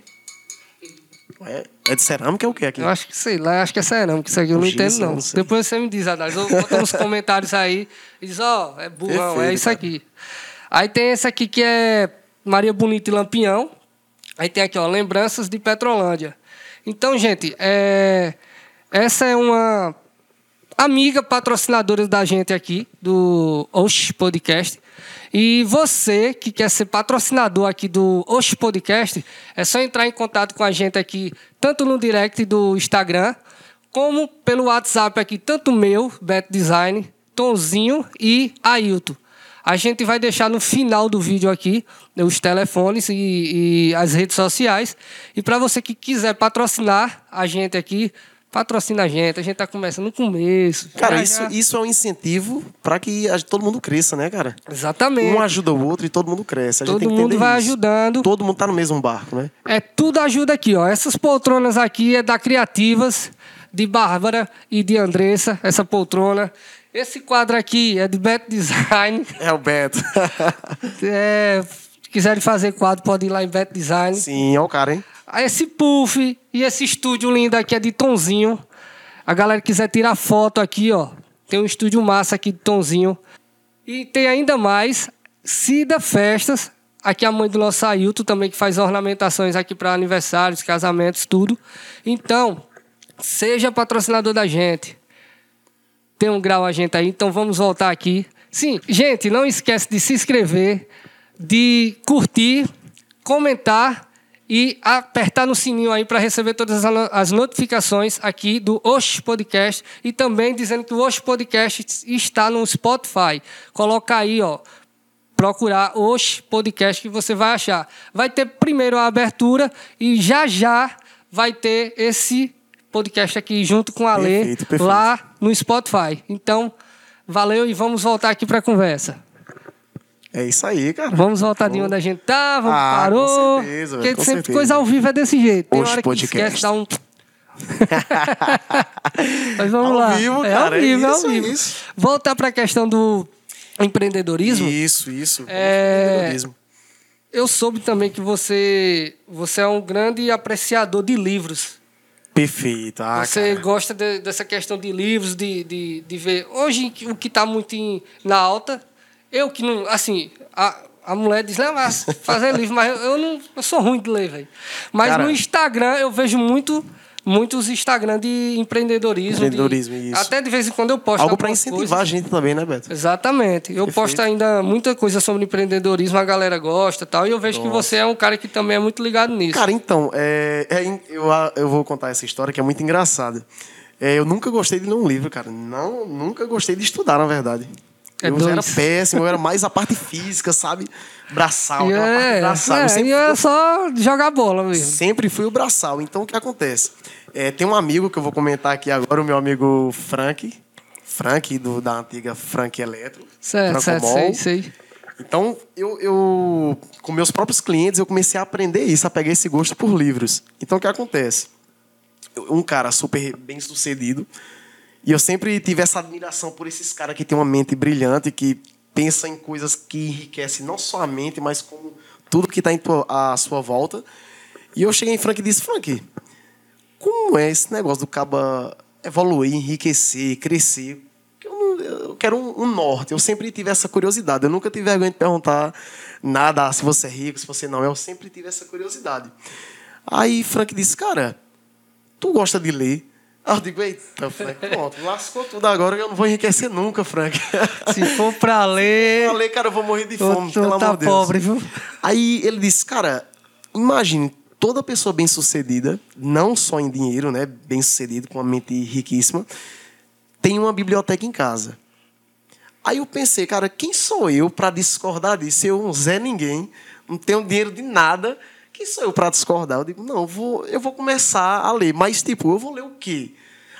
É, é de cerâmica ou o que aqui? Eu acho que sei lá, acho que é cerâmica, isso aqui eu não Puxa, entendo, não. não. Depois você me diz, Adalys. Eu boto nos comentários aí e diz, ó, é burrão, é Perfeito, isso cara. aqui. Aí tem esse aqui que é Maria Bonita e Lampião. Aí tem aqui, ó, Lembranças de Petrolândia. Então, gente, é... essa é uma amiga patrocinadora da gente aqui, do Osh Podcast. E você que quer ser patrocinador aqui do Osh Podcast, é só entrar em contato com a gente aqui, tanto no direct do Instagram, como pelo WhatsApp aqui, tanto meu, Beto Design, Tonzinho e Ailton. A gente vai deixar no final do vídeo aqui os telefones e, e as redes sociais. E para você que quiser patrocinar a gente aqui, patrocina a gente. A gente tá começando no começo. Cara, Já, isso, isso é um incentivo para que a- todo mundo cresça, né, cara? Exatamente. Um ajuda o outro e todo mundo cresce. A Todo mundo vai isso. ajudando. Todo mundo tá no mesmo barco, né? É tudo ajuda aqui, ó. Essas poltronas aqui é da Criativas, de Bárbara e de Andressa, essa poltrona. Esse quadro aqui é de Beto Design. [LAUGHS] É o Beto. [LAUGHS] É, se quiserem fazer quadro, pode ir lá em Beto Design. Sim, é o cara, hein? Aí Esse puff e esse estúdio lindo aqui é de Tonzinho. A galera quiser tirar foto aqui, ó. Tem um estúdio massa aqui de Tonzinho. E tem ainda mais Cida Festas. Aqui a mãe do nosso Ailton também, que faz ornamentações aqui para aniversários, casamentos, tudo. Então, seja patrocinador da gente. Tem um grau a gente aí, então vamos voltar aqui. Sim, gente, não esquece de se inscrever, de curtir, comentar e apertar no sininho aí para receber todas as no- as notificações aqui do Osh Podcast e também dizendo que o Osh Podcast está no Spotify. Coloca aí, ó, procurar Osh Podcast que você vai achar. Vai ter primeiro a abertura e já já vai ter esse podcast aqui junto com a Lê Perfeito, perfeito. lá no Spotify. Então, valeu e vamos voltar aqui para a conversa. É isso aí, cara. Vamos voltar de onde a gente tava, Ah, parou. com certeza, Porque velho, sempre certeza. coisa ao vivo é desse jeito. Tem Oxe, hora que podcast. esquece, dá um. [LAUGHS] Mas vamos Ao lá. vivo, é cara, ao é vivo, é isso, ao é vivo. isso. Voltar para a questão do empreendedorismo. Isso, isso. É- Empreendedorismo. Eu soube também que você, você é um grande apreciador de livros. Perfeito. Ah, você cara. gosta de- dessa questão de livros, de, de, de ver. Hoje, o que está muito em- na alta, eu que não. Assim, a, a mulher diz, não, mas fazer [LAUGHS] livro, mas eu, eu não. Eu sou ruim de ler, velho. Mas Cara- no Instagram eu vejo muito. Muitos Instagram de empreendedorismo. de- Empreendedorismo, isso. Até de vez em quando eu posto. Algo para incentivar coisas. a gente também, né, Beto? Exatamente. Eu Perfeito. posto ainda muita coisa sobre empreendedorismo, a galera gosta e tal. E eu vejo que você é um cara que também é muito ligado nisso. Cara, então, é, é eu, eu vou contar essa história que é muito engraçada. É, eu nunca gostei de ler um livro, cara. Não, nunca gostei de estudar, na verdade. É eu dois. era péssimo, eu era mais a parte física, sabe? Braçal, parte é, braçal. Eu é, sempre e é só jogar bola mesmo. Sempre fui o braçal. Então, o que acontece? É, tem um amigo que eu vou comentar aqui agora, o meu amigo Frank. Frank, do, da antiga Frank Eletro. Certo, certo, sei, sei. Então, eu, eu, com meus próprios clientes, eu comecei a aprender isso, a pegar esse gosto por livros. Então, o que acontece? Eu- Um cara super bem sucedido, e eu sempre tive essa admiração por esses caras que têm uma mente brilhante, que pensa em coisas que enriquecem não só a mente, mas como tudo que está à sua volta. E eu cheguei em Frank e disse: Frank, como é esse negócio do caba evoluir, enriquecer, crescer? Eu, não- eu quero um, um norte. Eu sempre tive essa curiosidade. Eu nunca tive vergonha de perguntar nada ah, se você é rico, se você não. Eu sempre tive essa curiosidade. Aí Frank disse, cara, tu gosta de ler? Aí eu digo, eita, Frank, pronto, lascou tudo agora que eu não vou enriquecer nunca, Frank. [LAUGHS] Se for pra ler, Eu falei, cara, eu vou morrer de fome, tu pelo tá amor de Deus. pobre, viu? Aí ele disse, cara, imagine toda pessoa bem-sucedida, não só em dinheiro, né, bem-sucedido, com uma mente riquíssima, tem uma biblioteca em casa. Aí eu pensei, cara, quem sou eu para discordar disso? Eu, um Zé Ninguém, não tenho dinheiro de nada, quem sou eu para discordar? Eu digo, não, eu vou, eu vou começar a ler, mas tipo, eu vou ler o quê?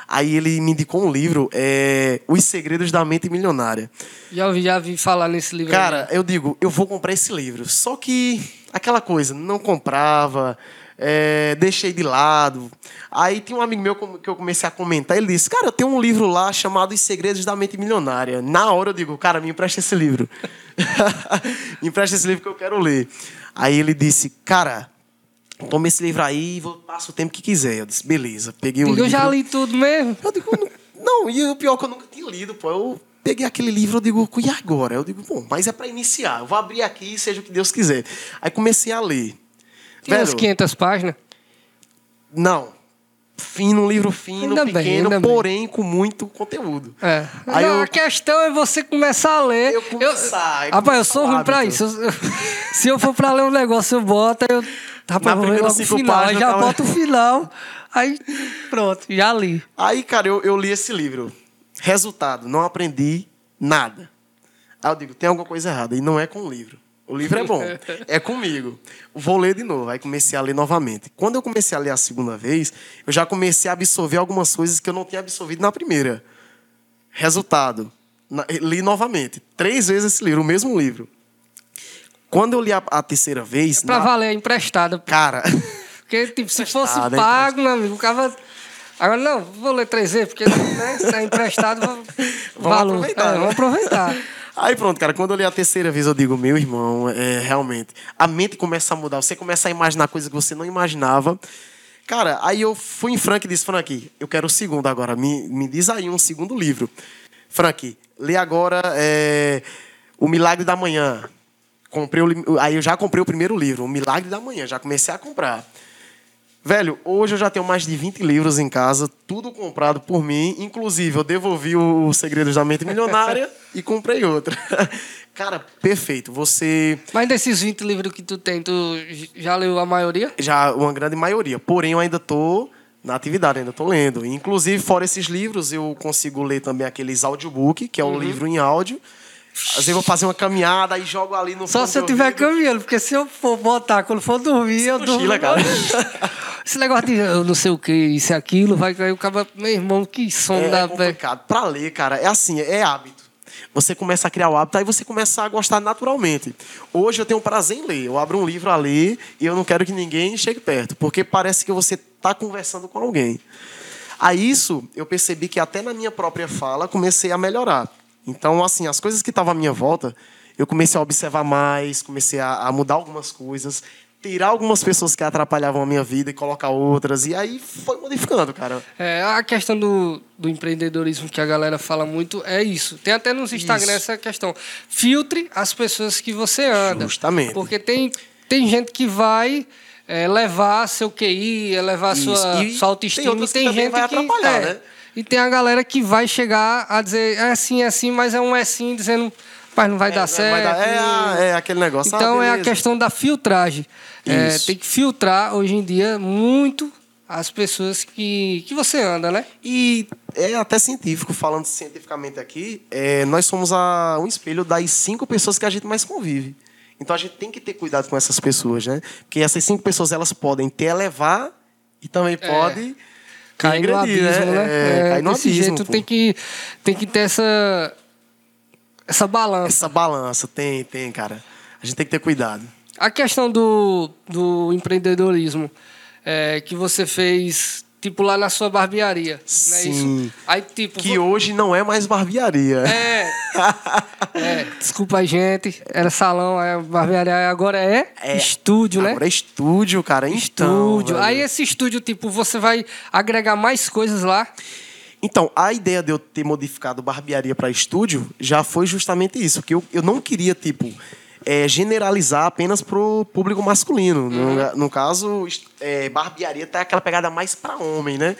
Aí ele me indicou um livro, é, Os Segredos da Mente Milionária. Já ouvi, já vi falar nesse livro. aí. Cara, eu digo, eu vou comprar esse livro. Só que aquela coisa, não comprava, é, deixei de lado. Aí tinha um amigo meu que eu comecei a comentar, ele disse, cara, eu tenho um livro lá chamado Os Segredos da Mente Milionária. Na hora eu digo, cara, me empresta esse livro. [LAUGHS] me empresta esse livro que eu quero ler. Aí ele disse, cara, toma esse livro aí e vou- passa o tempo que quiser. Eu disse, beleza. Peguei o Digo, livro. eu já li tudo mesmo. Eu digo, não, não, e o pior é que eu nunca tinha lido, pô. Eu peguei aquele livro, eu digo, e agora? Eu digo, bom, mas é para iniciar. Eu vou abrir aqui, seja o que Deus quiser. Aí comecei a ler. Tinha umas Velho, 500 páginas. Não. Fino, um livro fino, Ainda bem, pequeno, bem. porém com muito conteúdo. É. Aí Não, eu- A questão é você começar a ler. Eu começar, eu Rapaz, eu sou ruim pra isso. Eu- se eu for pra ler um negócio, eu boto, eu. Rapaz, Na eu vou ler logo o final. Aí páginas já tava- boto o final. Aí, pronto, já li. Aí, cara, eu, eu li esse livro. Resultado, não aprendi nada. Aí eu digo, tem alguma coisa errada. E não é com o livro. O livro é bom. é comigo. Vou ler de novo. Aí comecei a ler novamente. Quando eu comecei a ler a segunda vez, eu já comecei a absorver algumas coisas que eu não tinha absorvido na primeira. Resultado, na- li novamente. Três vezes esse livro, o mesmo livro. Quando eu li a, a terceira vez, Pra na- valer, é emprestado. cara, Porque, tipo, se fosse é pago, meu amigo, o cara. Agora, não, vou ler três vezes, porque né, se é emprestado, vou... Vamos valor. aproveitar, É, né? vamos aproveitar. Aí pronto, cara, quando eu li a terceira vez, eu digo, meu irmão, é, realmente, a mente começa a mudar, você começa a imaginar coisas que você não imaginava. Cara, aí eu fui em Frank e disse, Frank, eu quero o segundo agora, me, me diz aí um segundo livro. Frank, lê agora é, O Milagre da Manhã. Comprei o aí eu já comprei o primeiro livro, O Milagre da Manhã, já comecei a comprar. Velho, hoje eu já tenho mais de 20 livros em casa, tudo comprado por mim. Inclusive, eu devolvi o Segredos da Mente Milionária [LAUGHS] e comprei outra. [LAUGHS] Cara, perfeito. Você. Mas desses 20 livros que tu tem, tu já leu a maioria? Já, uma grande maioria. Porém, eu ainda tô na atividade, ainda tô lendo. Inclusive, fora esses livros, eu consigo ler também aqueles audiobook, que é um uhum. livro em áudio. Às vezes eu vou fazer uma caminhada e jogo ali no Só se eu estiver caminhando, porque se eu for botar, quando for dormir, eu durmo. Legal. [LAUGHS] Esse negócio de eu não sei o que, isso e aquilo, vai cair o cara, meu irmão, que som é, da. É complicado. Pra ler, cara, é assim, é hábito. Você começa a criar o hábito, aí você começa a gostar naturalmente. Hoje eu tenho prazer em ler. Eu abro um livro a ler e eu não quero que ninguém chegue perto, porque parece que você está conversando com alguém. A isso, eu percebi que até na minha própria fala comecei a melhorar. Então, assim, as coisas que estavam à minha volta, eu comecei a observar mais, comecei a, a mudar algumas coisas, tirar algumas pessoas que atrapalhavam a minha vida e colocar outras. E aí foi modificando, cara. É, a questão do, do empreendedorismo que a galera fala muito é isso. Tem até nos Instagram isso. essa questão. Filtre as pessoas que você anda. Justamente. Porque tem, tem gente que vai. É, levar seu QI, levar sua, sua autoestima. Tem, e tem gente vai que atrapalhar, é, né? E tem a galera que vai chegar a dizer é assim, é assim, mas é um é sim, dizendo, pai, não vai é, dar certo. Vai dar, é, é, aquele negócio. Ah, então ah, é a questão da filtragem. É, tem que filtrar hoje em dia muito as pessoas que, que você anda, né? E é até científico, falando cientificamente aqui, é, nós somos a, um espelho das cinco pessoas que a gente mais convive. Então a gente tem que ter cuidado com essas pessoas, né? Porque essas cinco pessoas elas podem te elevar e também é. podem cair no abismo, né? né? É, cair no desse abismo, jeito pô. tem que, tem que ter essa, essa balança. Essa balança, tem, tem, cara. A gente tem que ter cuidado. A questão do, do empreendedorismo é, que você fez Tipo lá na sua barbearia. É Sim. É Aí, tipo, que vou... hoje não é mais barbearia. É. [LAUGHS] é. Desculpa a gente. Era salão, é barbearia. Agora é, é estúdio, né? Agora é estúdio, cara. Então, estúdio. Aí esse estúdio, tipo, você vai agregar mais coisas lá. Então, a ideia de eu ter modificado barbearia para estúdio já foi justamente isso. Que eu, eu não queria, tipo é, generalizar apenas pro público masculino. Uhum. No, no, caso, é, barbearia tá aquela pegada mais para homem, né?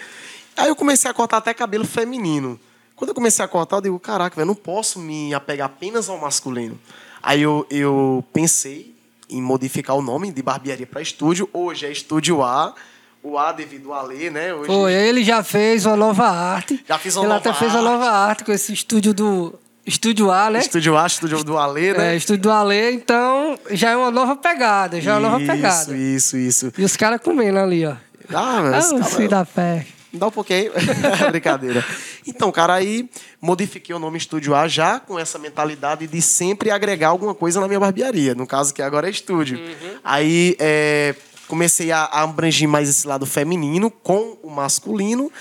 Aí eu comecei a cortar até cabelo feminino. Quando eu comecei a cortar, eu digo, caraca, eu não posso me apegar apenas ao masculino. Aí eu, eu pensei em modificar o nome de barbearia para estúdio. Hoje é Estúdio A. O A devido a ler, né? Hoje... Ele já fez uma nova arte. Já fiz uma ele nova até fez uma nova arte com esse estúdio do Estúdio A, né? Estúdio A, estúdio do Alê, né? É, estúdio do Alê, então já é uma nova pegada, já é uma nova pegada. Isso, isso, isso. E os caras comendo ali, ó. Ah, mas. Ah, cara, da fé. Dá um pouquinho. [LAUGHS] Brincadeira. Então, cara, aí modifiquei o nome Estúdio A já com essa mentalidade de sempre agregar alguma coisa na minha barbearia. No caso, que agora é estúdio. Uhum. Aí é, comecei a, a abranger mais esse lado feminino com o masculino.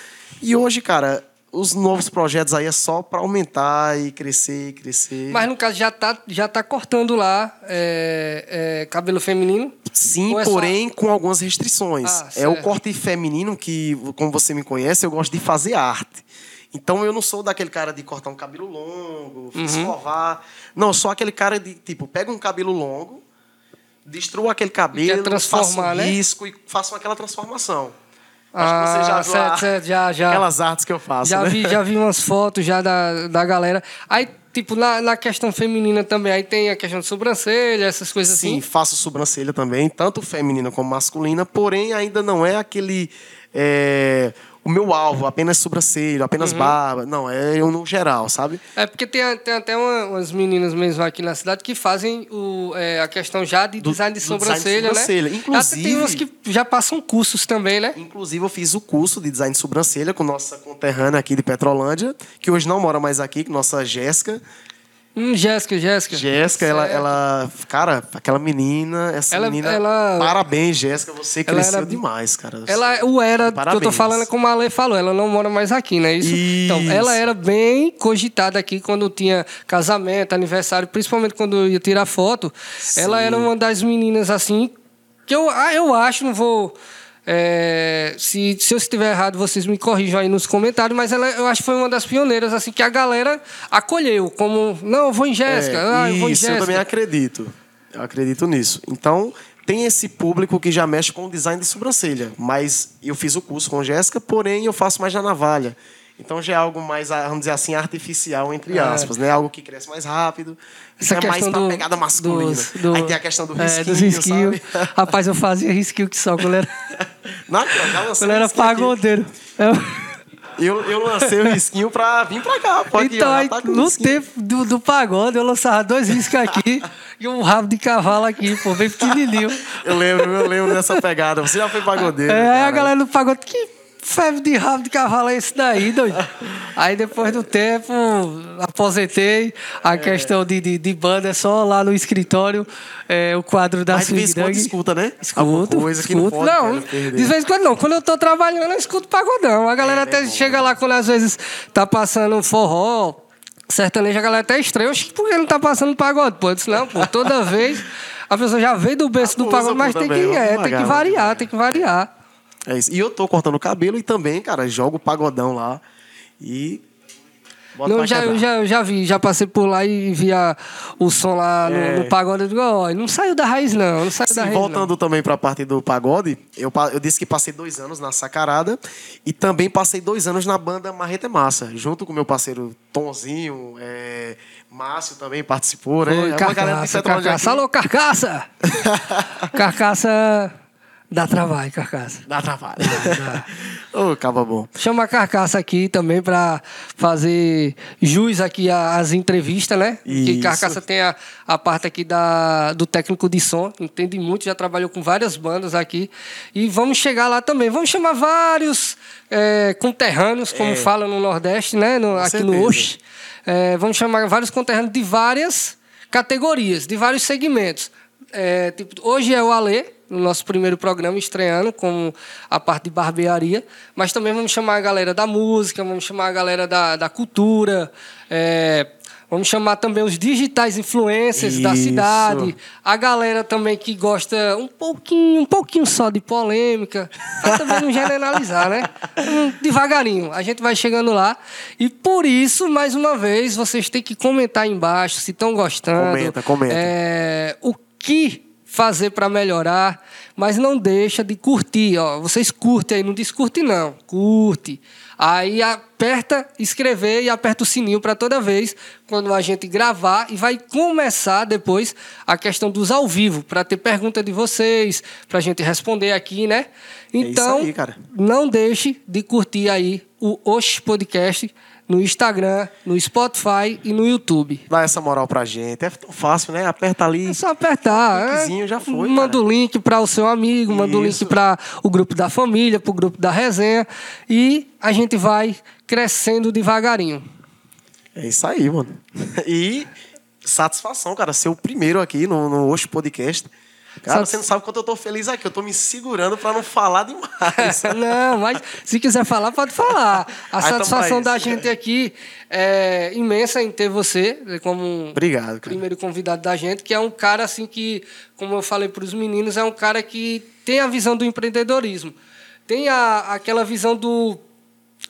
E hoje, cara, os novos projetos aí é só para aumentar e crescer e crescer. Mas no caso já tá, já tá cortando lá é, é, cabelo feminino? Sim, é porém só... com algumas restrições. Ah, é o corte feminino que, como você me conhece, eu gosto de fazer arte. Então eu não sou daquele cara de cortar um cabelo longo, uhum. escovar. Não, sou aquele cara de, tipo, pega um cabelo longo, destrua aquele cabelo, faço um né? risco e faço aquela transformação. Acho ah, que você já ah, viu certo, certo, já, já. aquelas artes que eu faço. Já, né? vi, já vi umas fotos já da, da galera. Aí, tipo, na, na questão feminina também, aí tem a questão de sobrancelha, essas coisas Sim, assim. Sim, faço sobrancelha também, tanto feminina como masculina, porém ainda não é aquele. É, o meu alvo, apenas sobrancelha, apenas uhum. barba. Não, é eu no geral, sabe? É porque tem, tem até uma, umas meninas mesmo aqui na cidade que fazem o, é, a questão já de do, design de sobrancelha, design de sobrancelha. né? Inclusive, até tem umas que já passam cursos também, né? Inclusive, eu fiz o curso de design de sobrancelha com nossa conterrânea aqui de Petrolândia, que hoje não mora mais aqui, com nossa Jéssica. Hum, Jéssica, Jéssica. Jéssica, ela, ela. Cara, aquela menina, essa ela, menina. Ela, parabéns, Jéssica. Você cresceu era, demais, cara. Ela o era, parabéns. que eu tô falando é como a Ale falou, ela não mora mais aqui, né? Isso. Isso. Então, ela era bem cogitada aqui quando tinha casamento, aniversário, principalmente quando eu ia tirar foto. Sim. Ela era uma das meninas assim. Que eu, ah, eu acho, não vou é, se, se eu estiver errado, vocês me corrijam aí nos comentários, mas ela, eu acho que foi uma das pioneiras, assim, que a galera acolheu, como, não, eu vou em Jéssica, é, ah, eu vou em Jéssica. Eu também acredito. Eu acredito nisso. Então, tem esse público que já mexe com o design de sobrancelha, mas eu fiz o curso com Jéssica, porém eu faço mais na navalha. Então já é algo mais, vamos dizer assim, artificial, entre É. aspas, né? Algo que cresce mais rápido. Essa é mais pra do- pegada masculina. dos- do- Aí tem a questão do é, risquinho, dos risquinhos. sabe? Rapaz, eu fazia risquinho que só quando [LAUGHS] eu já lancei o era pagodeiro. Eu- Eu, lancei o risquinho pra vir pra cá. Pode então, ir, ó, tá no risquinho. tempo do, do pagode, eu lançava dois riscos aqui e um rabo de cavalo aqui, pô, bem pequenininho. Eu lembro, eu lembro dessa pegada. Você já foi pagodeiro. É, aí a cara. galera do pagode, que febre de rabo de cavalo é esse daí, doido? Aí depois do tempo, aposentei. A questão de, de, de banda é só lá no escritório, é, o quadro da Mas de vez em quando escuta, né? Escuto, coisa que não escuto. pode, Não, cara, perder. de vez em quando não. Quando eu tô trabalhando, eu escuto pagodão. A galera até chega lá quando às vezes tá passando um forró, sertanejo, a galera até estranha. Oxe, por que não tá passando pagode? Pô, eu disse, não, pô, toda [LAUGHS] vez a pessoa já veio do berço do pagode, mas tem que, é, tem que variar, tem que variar. É isso. E eu tô cortando o cabelo e também, cara, jogo o pagodão lá. E. Não, pra já, eu já, eu já vi, já passei por lá e via o som lá no, É. no pagode. Eu digo, ó, não saiu da raiz, não. Não saiu da Sim, raiz. voltando também para a parte do pagode, eu, eu disse que passei dois anos na Sacarada e também passei dois anos na banda Marreta Massa, junto com meu parceiro Tonzinho, é, Márcio também participou, né? não. Foi, É carcaça, carcaça. Alô, carcaça! [LAUGHS] carcaça dá trabalho, carcaça. Dá trabalho. [LAUGHS] Ô, caba bom. Chama a Carcaça aqui também para fazer jus aqui às entrevistas, né? Que Isso. Carcaça tem a, a parte aqui da, do técnico de som, entende muito, já trabalhou com várias bandas aqui. E vamos chegar lá também. Vamos chamar vários é, conterrâneos, como fala no Nordeste, né? No- aqui no certeza. Oxe. É, vamos chamar vários conterrâneos de várias categorias, de vários segmentos. É, tipo, hoje é o Alê, no nosso primeiro programa, estreando com a parte de barbearia, mas também vamos chamar a galera da música, vamos chamar a galera da, da cultura, é, vamos chamar também os digitais influencers da Isso. cidade, a galera também que gosta um pouquinho, um pouquinho só de polêmica, pra também não generalizar, né? Devagarinho, a gente vai chegando lá. E por isso, mais uma vez, vocês têm que comentar aí embaixo se estão gostando. Comenta, comenta. É, o que fazer para melhorar, mas não deixa de curtir, ó. Vocês curtem aí, não descurte não, curte. Aí aperta inscrever e aperta o sininho para toda vez quando a gente gravar e vai começar depois a questão dos ao vivo para ter pergunta de vocês, para a gente responder aqui, né? Então, É aí, não deixe de curtir aí o Osh Podcast no Instagram, no Spotify e no YouTube. Dá essa moral pra gente. É tão fácil, né? Aperta ali. É só apertar. é. linkzinho já foi, Manda cara. o link para o seu amigo, manda o link para o grupo da família, para o grupo da resenha. E a gente vai crescendo devagarinho. É isso aí, mano. [LAUGHS] E satisfação, cara, ser o primeiro aqui no, no Podcast. Cara, você não sabe quanto eu tô feliz aqui. Eu tô me segurando pra não falar demais. [LAUGHS] Não, mas se quiser falar, pode falar. A então satisfação da gente aqui é imensa em ter você como Obrigado, primeiro convidado da gente, que é um cara assim que, como eu falei para os meninos, é um cara que tem a visão do empreendedorismo. Tem a, aquela visão do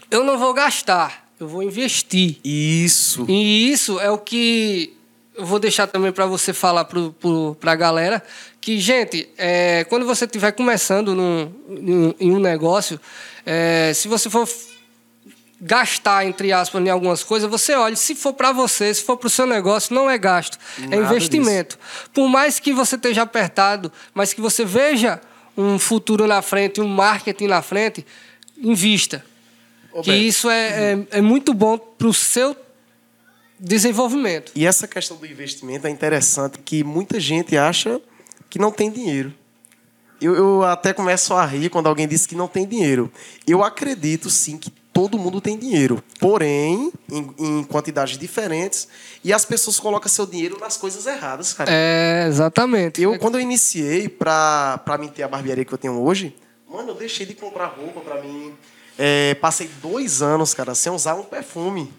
eu não vou gastar, eu vou investir. Isso. E isso é o que eu vou deixar também para você falar para a galera. Que, gente, é, quando você estiver começando num, num- em um negócio, é, se você for gastar, entre aspas, em algumas coisas, você olha, se for para você, se for para o seu negócio, não é gasto, é Nada investimento. Por mais que você esteja apertado, mas que você veja um futuro na frente, um marketing na frente, invista. Ô, que isso é, é, é muito bom para o seu desenvolvimento. E essa questão do investimento é interessante, que muita gente acha que não tem dinheiro. Eu, eu até começo a rir quando alguém diz que não tem dinheiro. Eu acredito sim que todo mundo tem dinheiro, porém em, em quantidades diferentes e as pessoas colocam seu dinheiro nas coisas erradas, cara. É, exatamente. Eu, quando eu iniciei pra, pra mim ter a barbearia que eu tenho hoje, mano, eu deixei de comprar roupa pra mim. É, passei dois anos, cara, sem usar um perfume.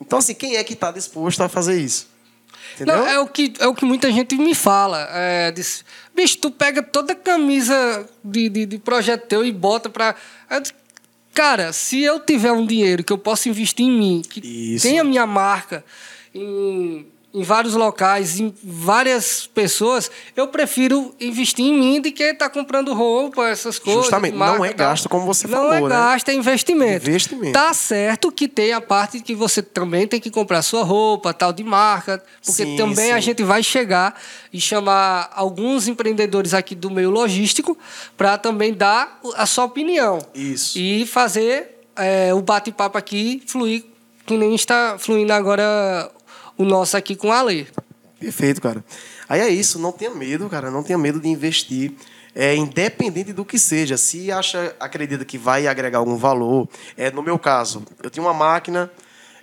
Então, assim, quem é que tá disposto a fazer isso? Entendeu? Não, é, o que, é o que muita gente me fala. É, diz, Bicho, tu pega toda a camisa de, de, de projeto teu e bota pra. Cara, se eu tiver um dinheiro que eu possa investir em mim, que Isso. tenha minha marca em em vários locais, em várias pessoas, eu prefiro investir em mim do que estar tá comprando roupa, essas coisas. Justamente, marca, não é gasto, como você não falou. Não é né? gasto, é investimento. Investimento. Tá certo que tem a parte que você também tem que comprar sua roupa, tal de marca, porque sim, também sim. a gente vai chegar e chamar alguns empreendedores aqui do meio logístico para também dar a sua opinião. Isso. E fazer é, o bate-papo aqui fluir que nem está fluindo agora o nosso aqui com a Lê. Perfeito, cara. Aí é isso, não tenha medo, cara, não tenha medo de investir. É, independente do que seja, se acha, acredita que vai agregar algum valor, é, no meu caso, eu tinha uma máquina,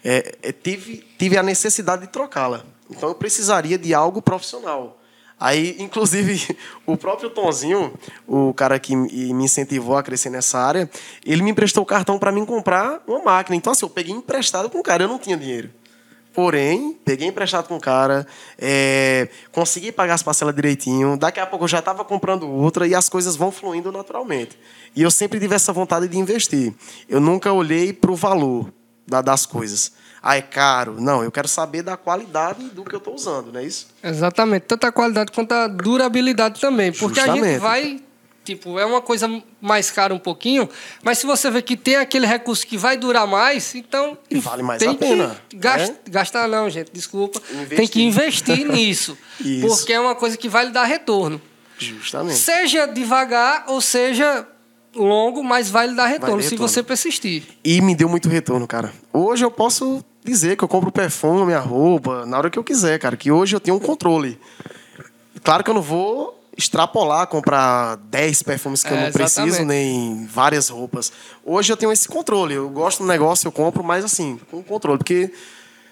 é, é, tive, tive a necessidade de trocá-la. Então eu precisaria de algo profissional. Aí, [LAUGHS] inclusive, o próprio Tonzinho, o cara que me incentivou a crescer nessa área, ele me emprestou o cartão para mim comprar uma máquina. Então, assim, eu peguei emprestado com o cara, eu não tinha dinheiro. Porém, peguei emprestado com o cara, é, consegui pagar as parcelas direitinho, daqui a pouco eu já estava comprando outra e as coisas vão fluindo naturalmente. E eu sempre tive essa vontade de investir. Eu nunca olhei para o valor das coisas. Ah, é caro. Não, eu quero saber da qualidade do que eu estou usando, não é isso? Exatamente. Tanto a qualidade quanto a durabilidade também. Porque Justamente. a gente vai Tipo, é uma coisa mais cara um pouquinho, mas se você vê que tem aquele recurso que vai durar mais, então. E vale mais a pena. Gast... Né? Gastar não, gente, desculpa. Investir. Tem que investir [LAUGHS] nisso. Isso. Porque é uma coisa que vai lhe dar retorno. Justamente. Seja devagar ou seja longo, mas vai lhe dar retorno, retorno se você persistir. E me deu muito retorno, cara. Hoje eu posso dizer que eu compro perfume, minha roupa, na hora que eu quiser, cara. Que hoje eu tenho um controle. Claro que eu não vou extrapolar, comprar 10 perfumes que é, eu não exatamente. preciso, nem várias roupas. Hoje eu tenho esse controle. Eu gosto do negócio, eu compro, mas assim, com controle. Porque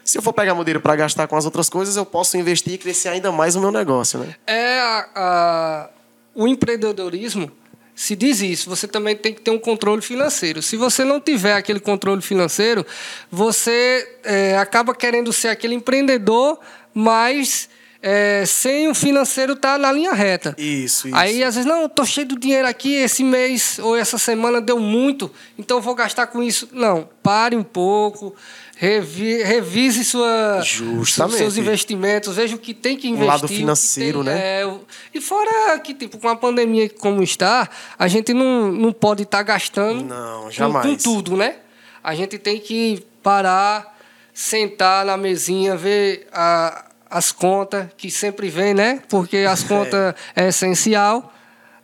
se eu for pegar modelo para gastar com as outras coisas, eu posso investir e crescer ainda mais o meu negócio, né? É a, a, o empreendedorismo se diz isso, você também tem que ter um controle financeiro. Se você não tiver aquele controle financeiro, você é, acaba querendo ser aquele empreendedor, mas é, sem o financeiro estar tá na linha reta. Isso, isso. Aí, às vezes, não, estou cheio de dinheiro aqui, esse mês ou essa semana deu muito, então vou gastar com isso. Não, pare um pouco, revi, revise sua, seus investimentos, veja o que tem que investir. O lado financeiro, tem, né? É, e fora que, tipo, com a pandemia como está, a gente não, não pode estar tá gastando não, jamais. Com, com tudo, né? A gente tem que parar, sentar na mesinha, ver a as contas que sempre vem, né? Porque as contas é, é essencial.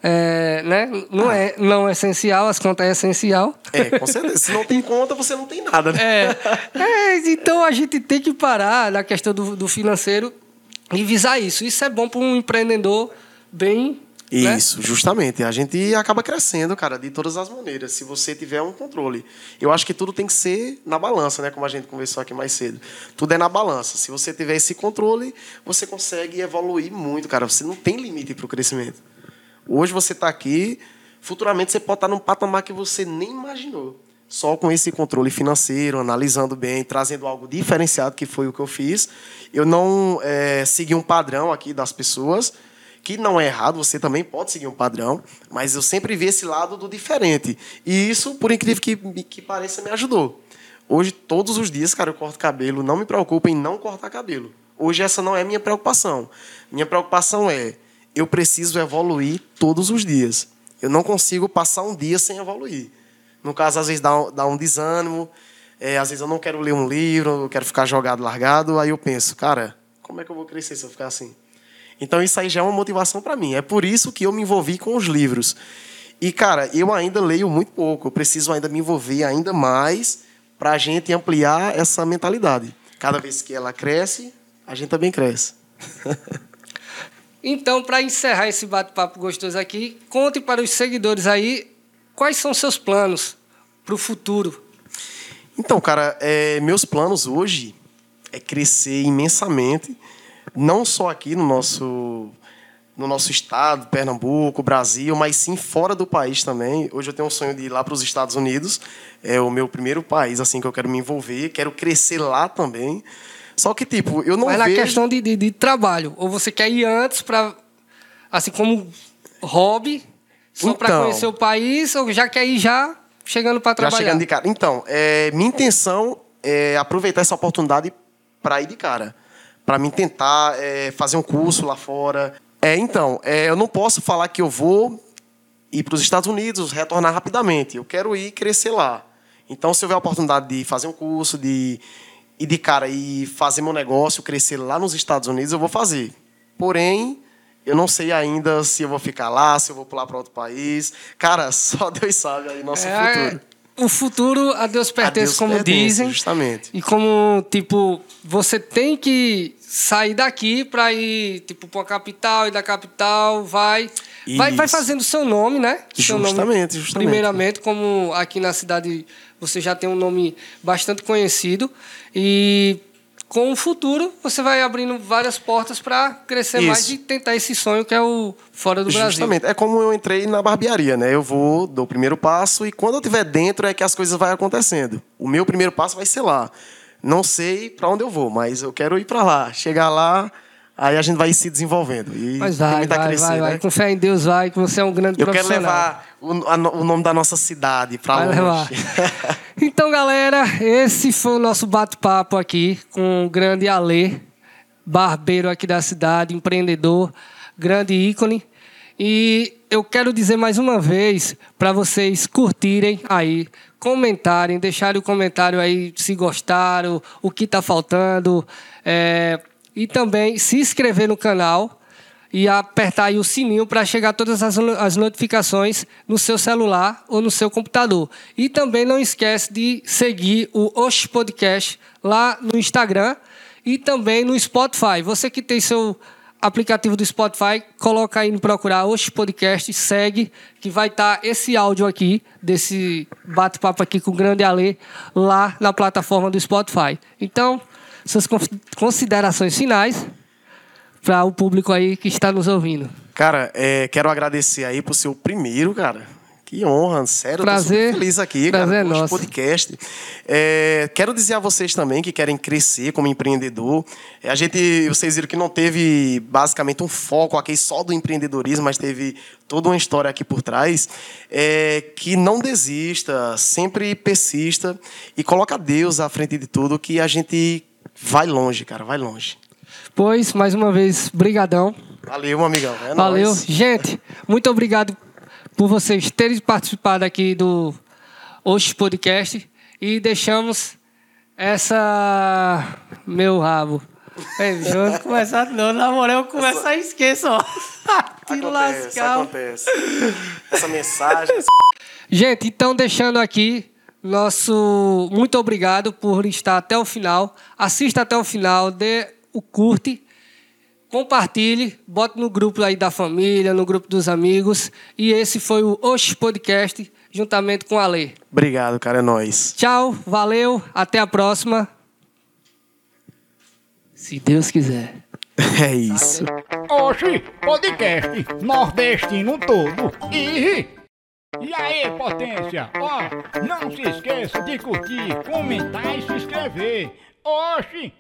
É, né? Não é não é essencial, as contas é essencial. É, com certeza. Se não tem conta, você não tem nada, né? É, é então a gente tem que parar na questão do, do financeiro e visar isso. Isso é bom para um empreendedor bem? Isso, né? justamente. A gente acaba crescendo, cara, de todas as maneiras, se você tiver um controle. Eu acho que tudo tem que ser na balança, né? Como a gente conversou aqui mais cedo. Tudo é na balança. Se você tiver esse controle, você consegue evoluir muito, cara. Você não tem limite para o crescimento. Hoje você está aqui, futuramente você pode estar num patamar que você nem imaginou. Só com esse controle financeiro, analisando bem, trazendo algo diferenciado, que foi o que eu fiz. Eu não é, segui um padrão aqui das pessoas que não é errado, você também pode seguir um padrão, mas eu sempre vi esse lado do diferente. E isso, por incrível que, que pareça, me ajudou. Hoje, todos os dias, cara, eu corto cabelo, não me preocupo em não cortar cabelo. Hoje, essa não é minha preocupação. Minha preocupação é, eu preciso evoluir todos os dias. Eu não consigo passar um dia sem evoluir. No caso, às vezes dá um, dá um desânimo, é, às vezes eu não quero ler um livro, eu quero ficar jogado, largado, aí eu penso, cara, como é que eu vou crescer se eu ficar assim? Então isso aí já é uma motivação para mim. É por isso que eu me envolvi com os livros. E, cara, eu ainda leio muito pouco. Eu preciso ainda me envolver ainda mais para a gente ampliar essa mentalidade. Cada vez que ela cresce, a gente também cresce. [LAUGHS] então, para encerrar esse bate-papo gostoso aqui, conte para os seguidores aí quais são seus planos para o futuro. Então, cara, é, meus planos hoje é crescer imensamente não só aqui no nosso no nosso estado, Pernambuco, Brasil, mas sim fora do país também. Hoje eu tenho um sonho de ir lá para os Estados Unidos, é o meu primeiro país assim que eu quero me envolver, quero crescer lá também. Só que tipo, eu não mas vejo... na questão de, de, de trabalho, ou você quer ir antes para assim como hobby, só então, para conhecer o país, ou já quer ir já chegando para trabalhar? Já chegando de cara. Então, é, minha intenção é aproveitar essa oportunidade para ir de cara para mim tentar é, fazer um curso lá fora. É, então, é, eu não posso falar que eu vou ir para os Estados Unidos, retornar rapidamente. Eu quero ir crescer lá. Então, se houver a oportunidade de fazer um curso, de ir de cara e fazer meu negócio crescer lá nos Estados Unidos, eu vou fazer. Porém, eu não sei ainda se eu vou ficar lá, se eu vou pular para outro país. Cara, [LAUGHS] só Deus sabe aí nosso é, futuro. O futuro a Deus pertence, a Deus como pertence, dizem. Justamente. E como, tipo, você tem que sair daqui para ir, tipo, para a capital e da capital vai vai, vai fazendo seu nome, né? Seu justamente, nome, justamente. Primeiramente, como aqui na cidade você já tem um nome bastante conhecido e com o futuro, você vai abrindo várias portas para crescer Isso. mais e tentar esse sonho que é o fora do Brasil. Justamente. É como eu entrei na barbearia, né? Eu vou, dou o primeiro passo e quando eu estiver dentro é que as coisas vão acontecendo. O meu primeiro passo vai ser lá. Não sei para onde eu vou, mas eu quero ir para lá. Chegar lá, Aí a gente vai se desenvolvendo. E Mas vai, vai, crescer, vai, vai. Né? Com fé em Deus, vai, que você é um grande Eu profissional. quero levar o, a, o nome da nossa cidade para longe. [LAUGHS] então, galera, esse foi o nosso bate-papo aqui com o grande Alê, barbeiro aqui da cidade, empreendedor, grande ícone. E eu quero dizer mais uma vez para vocês curtirem aí, comentarem, deixarem o comentário aí se gostaram, o que está faltando. É, e também se inscrever no canal e apertar o sininho para chegar todas as, notificações no seu celular ou no seu computador. E também não esquece de seguir o Osh Podcast lá no Instagram e também no Spotify. Você que tem seu aplicativo do Spotify, coloca aí no procurar Osh Podcast, segue, que vai estar tá esse áudio aqui, desse bate-papo aqui com o Grande Ale, lá na plataforma do Spotify. Então, suas considerações finais para o público aí que está nos ouvindo. Cara, é, quero agradecer aí por ser o primeiro, cara. Que honra, sério, prazer, feliz aqui, prazer cara, nosso podcast. É, quero dizer a vocês também que querem crescer como empreendedor. É, a gente, vocês viram que não teve basicamente um foco aqui só do empreendedorismo, mas teve toda uma história aqui por trás. É, que não desista, sempre persista e coloca Deus à frente de tudo, que a gente vai longe, cara, vai longe. Pois, mais uma vez, brigadão. Valeu, meu amigão. É Valeu. Nóis. Gente, muito obrigado por vocês terem participado aqui do Oxe Podcast. E deixamos essa... Meu rabo. Ei, João, [LAUGHS] começar novo. Na moral, eu começo a esquecer, ó. [LAUGHS] Acontece, lascar. acontece. Essa mensagem... Gente, então deixando aqui nosso muito obrigado por estar até o final. Assista até o final, dê o curte, compartilhe, bote no grupo aí da família, no grupo dos amigos. E esse foi o Oxe Podcast, juntamente com a Lê. Obrigado, cara, é nóis. Tchau, valeu, até a próxima. Se Deus quiser. [LAUGHS] É isso. Oxe, podcast nordestino todo. E e aí, potência? Ó, não se esqueça de curtir, comentar e se inscrever. Oxi!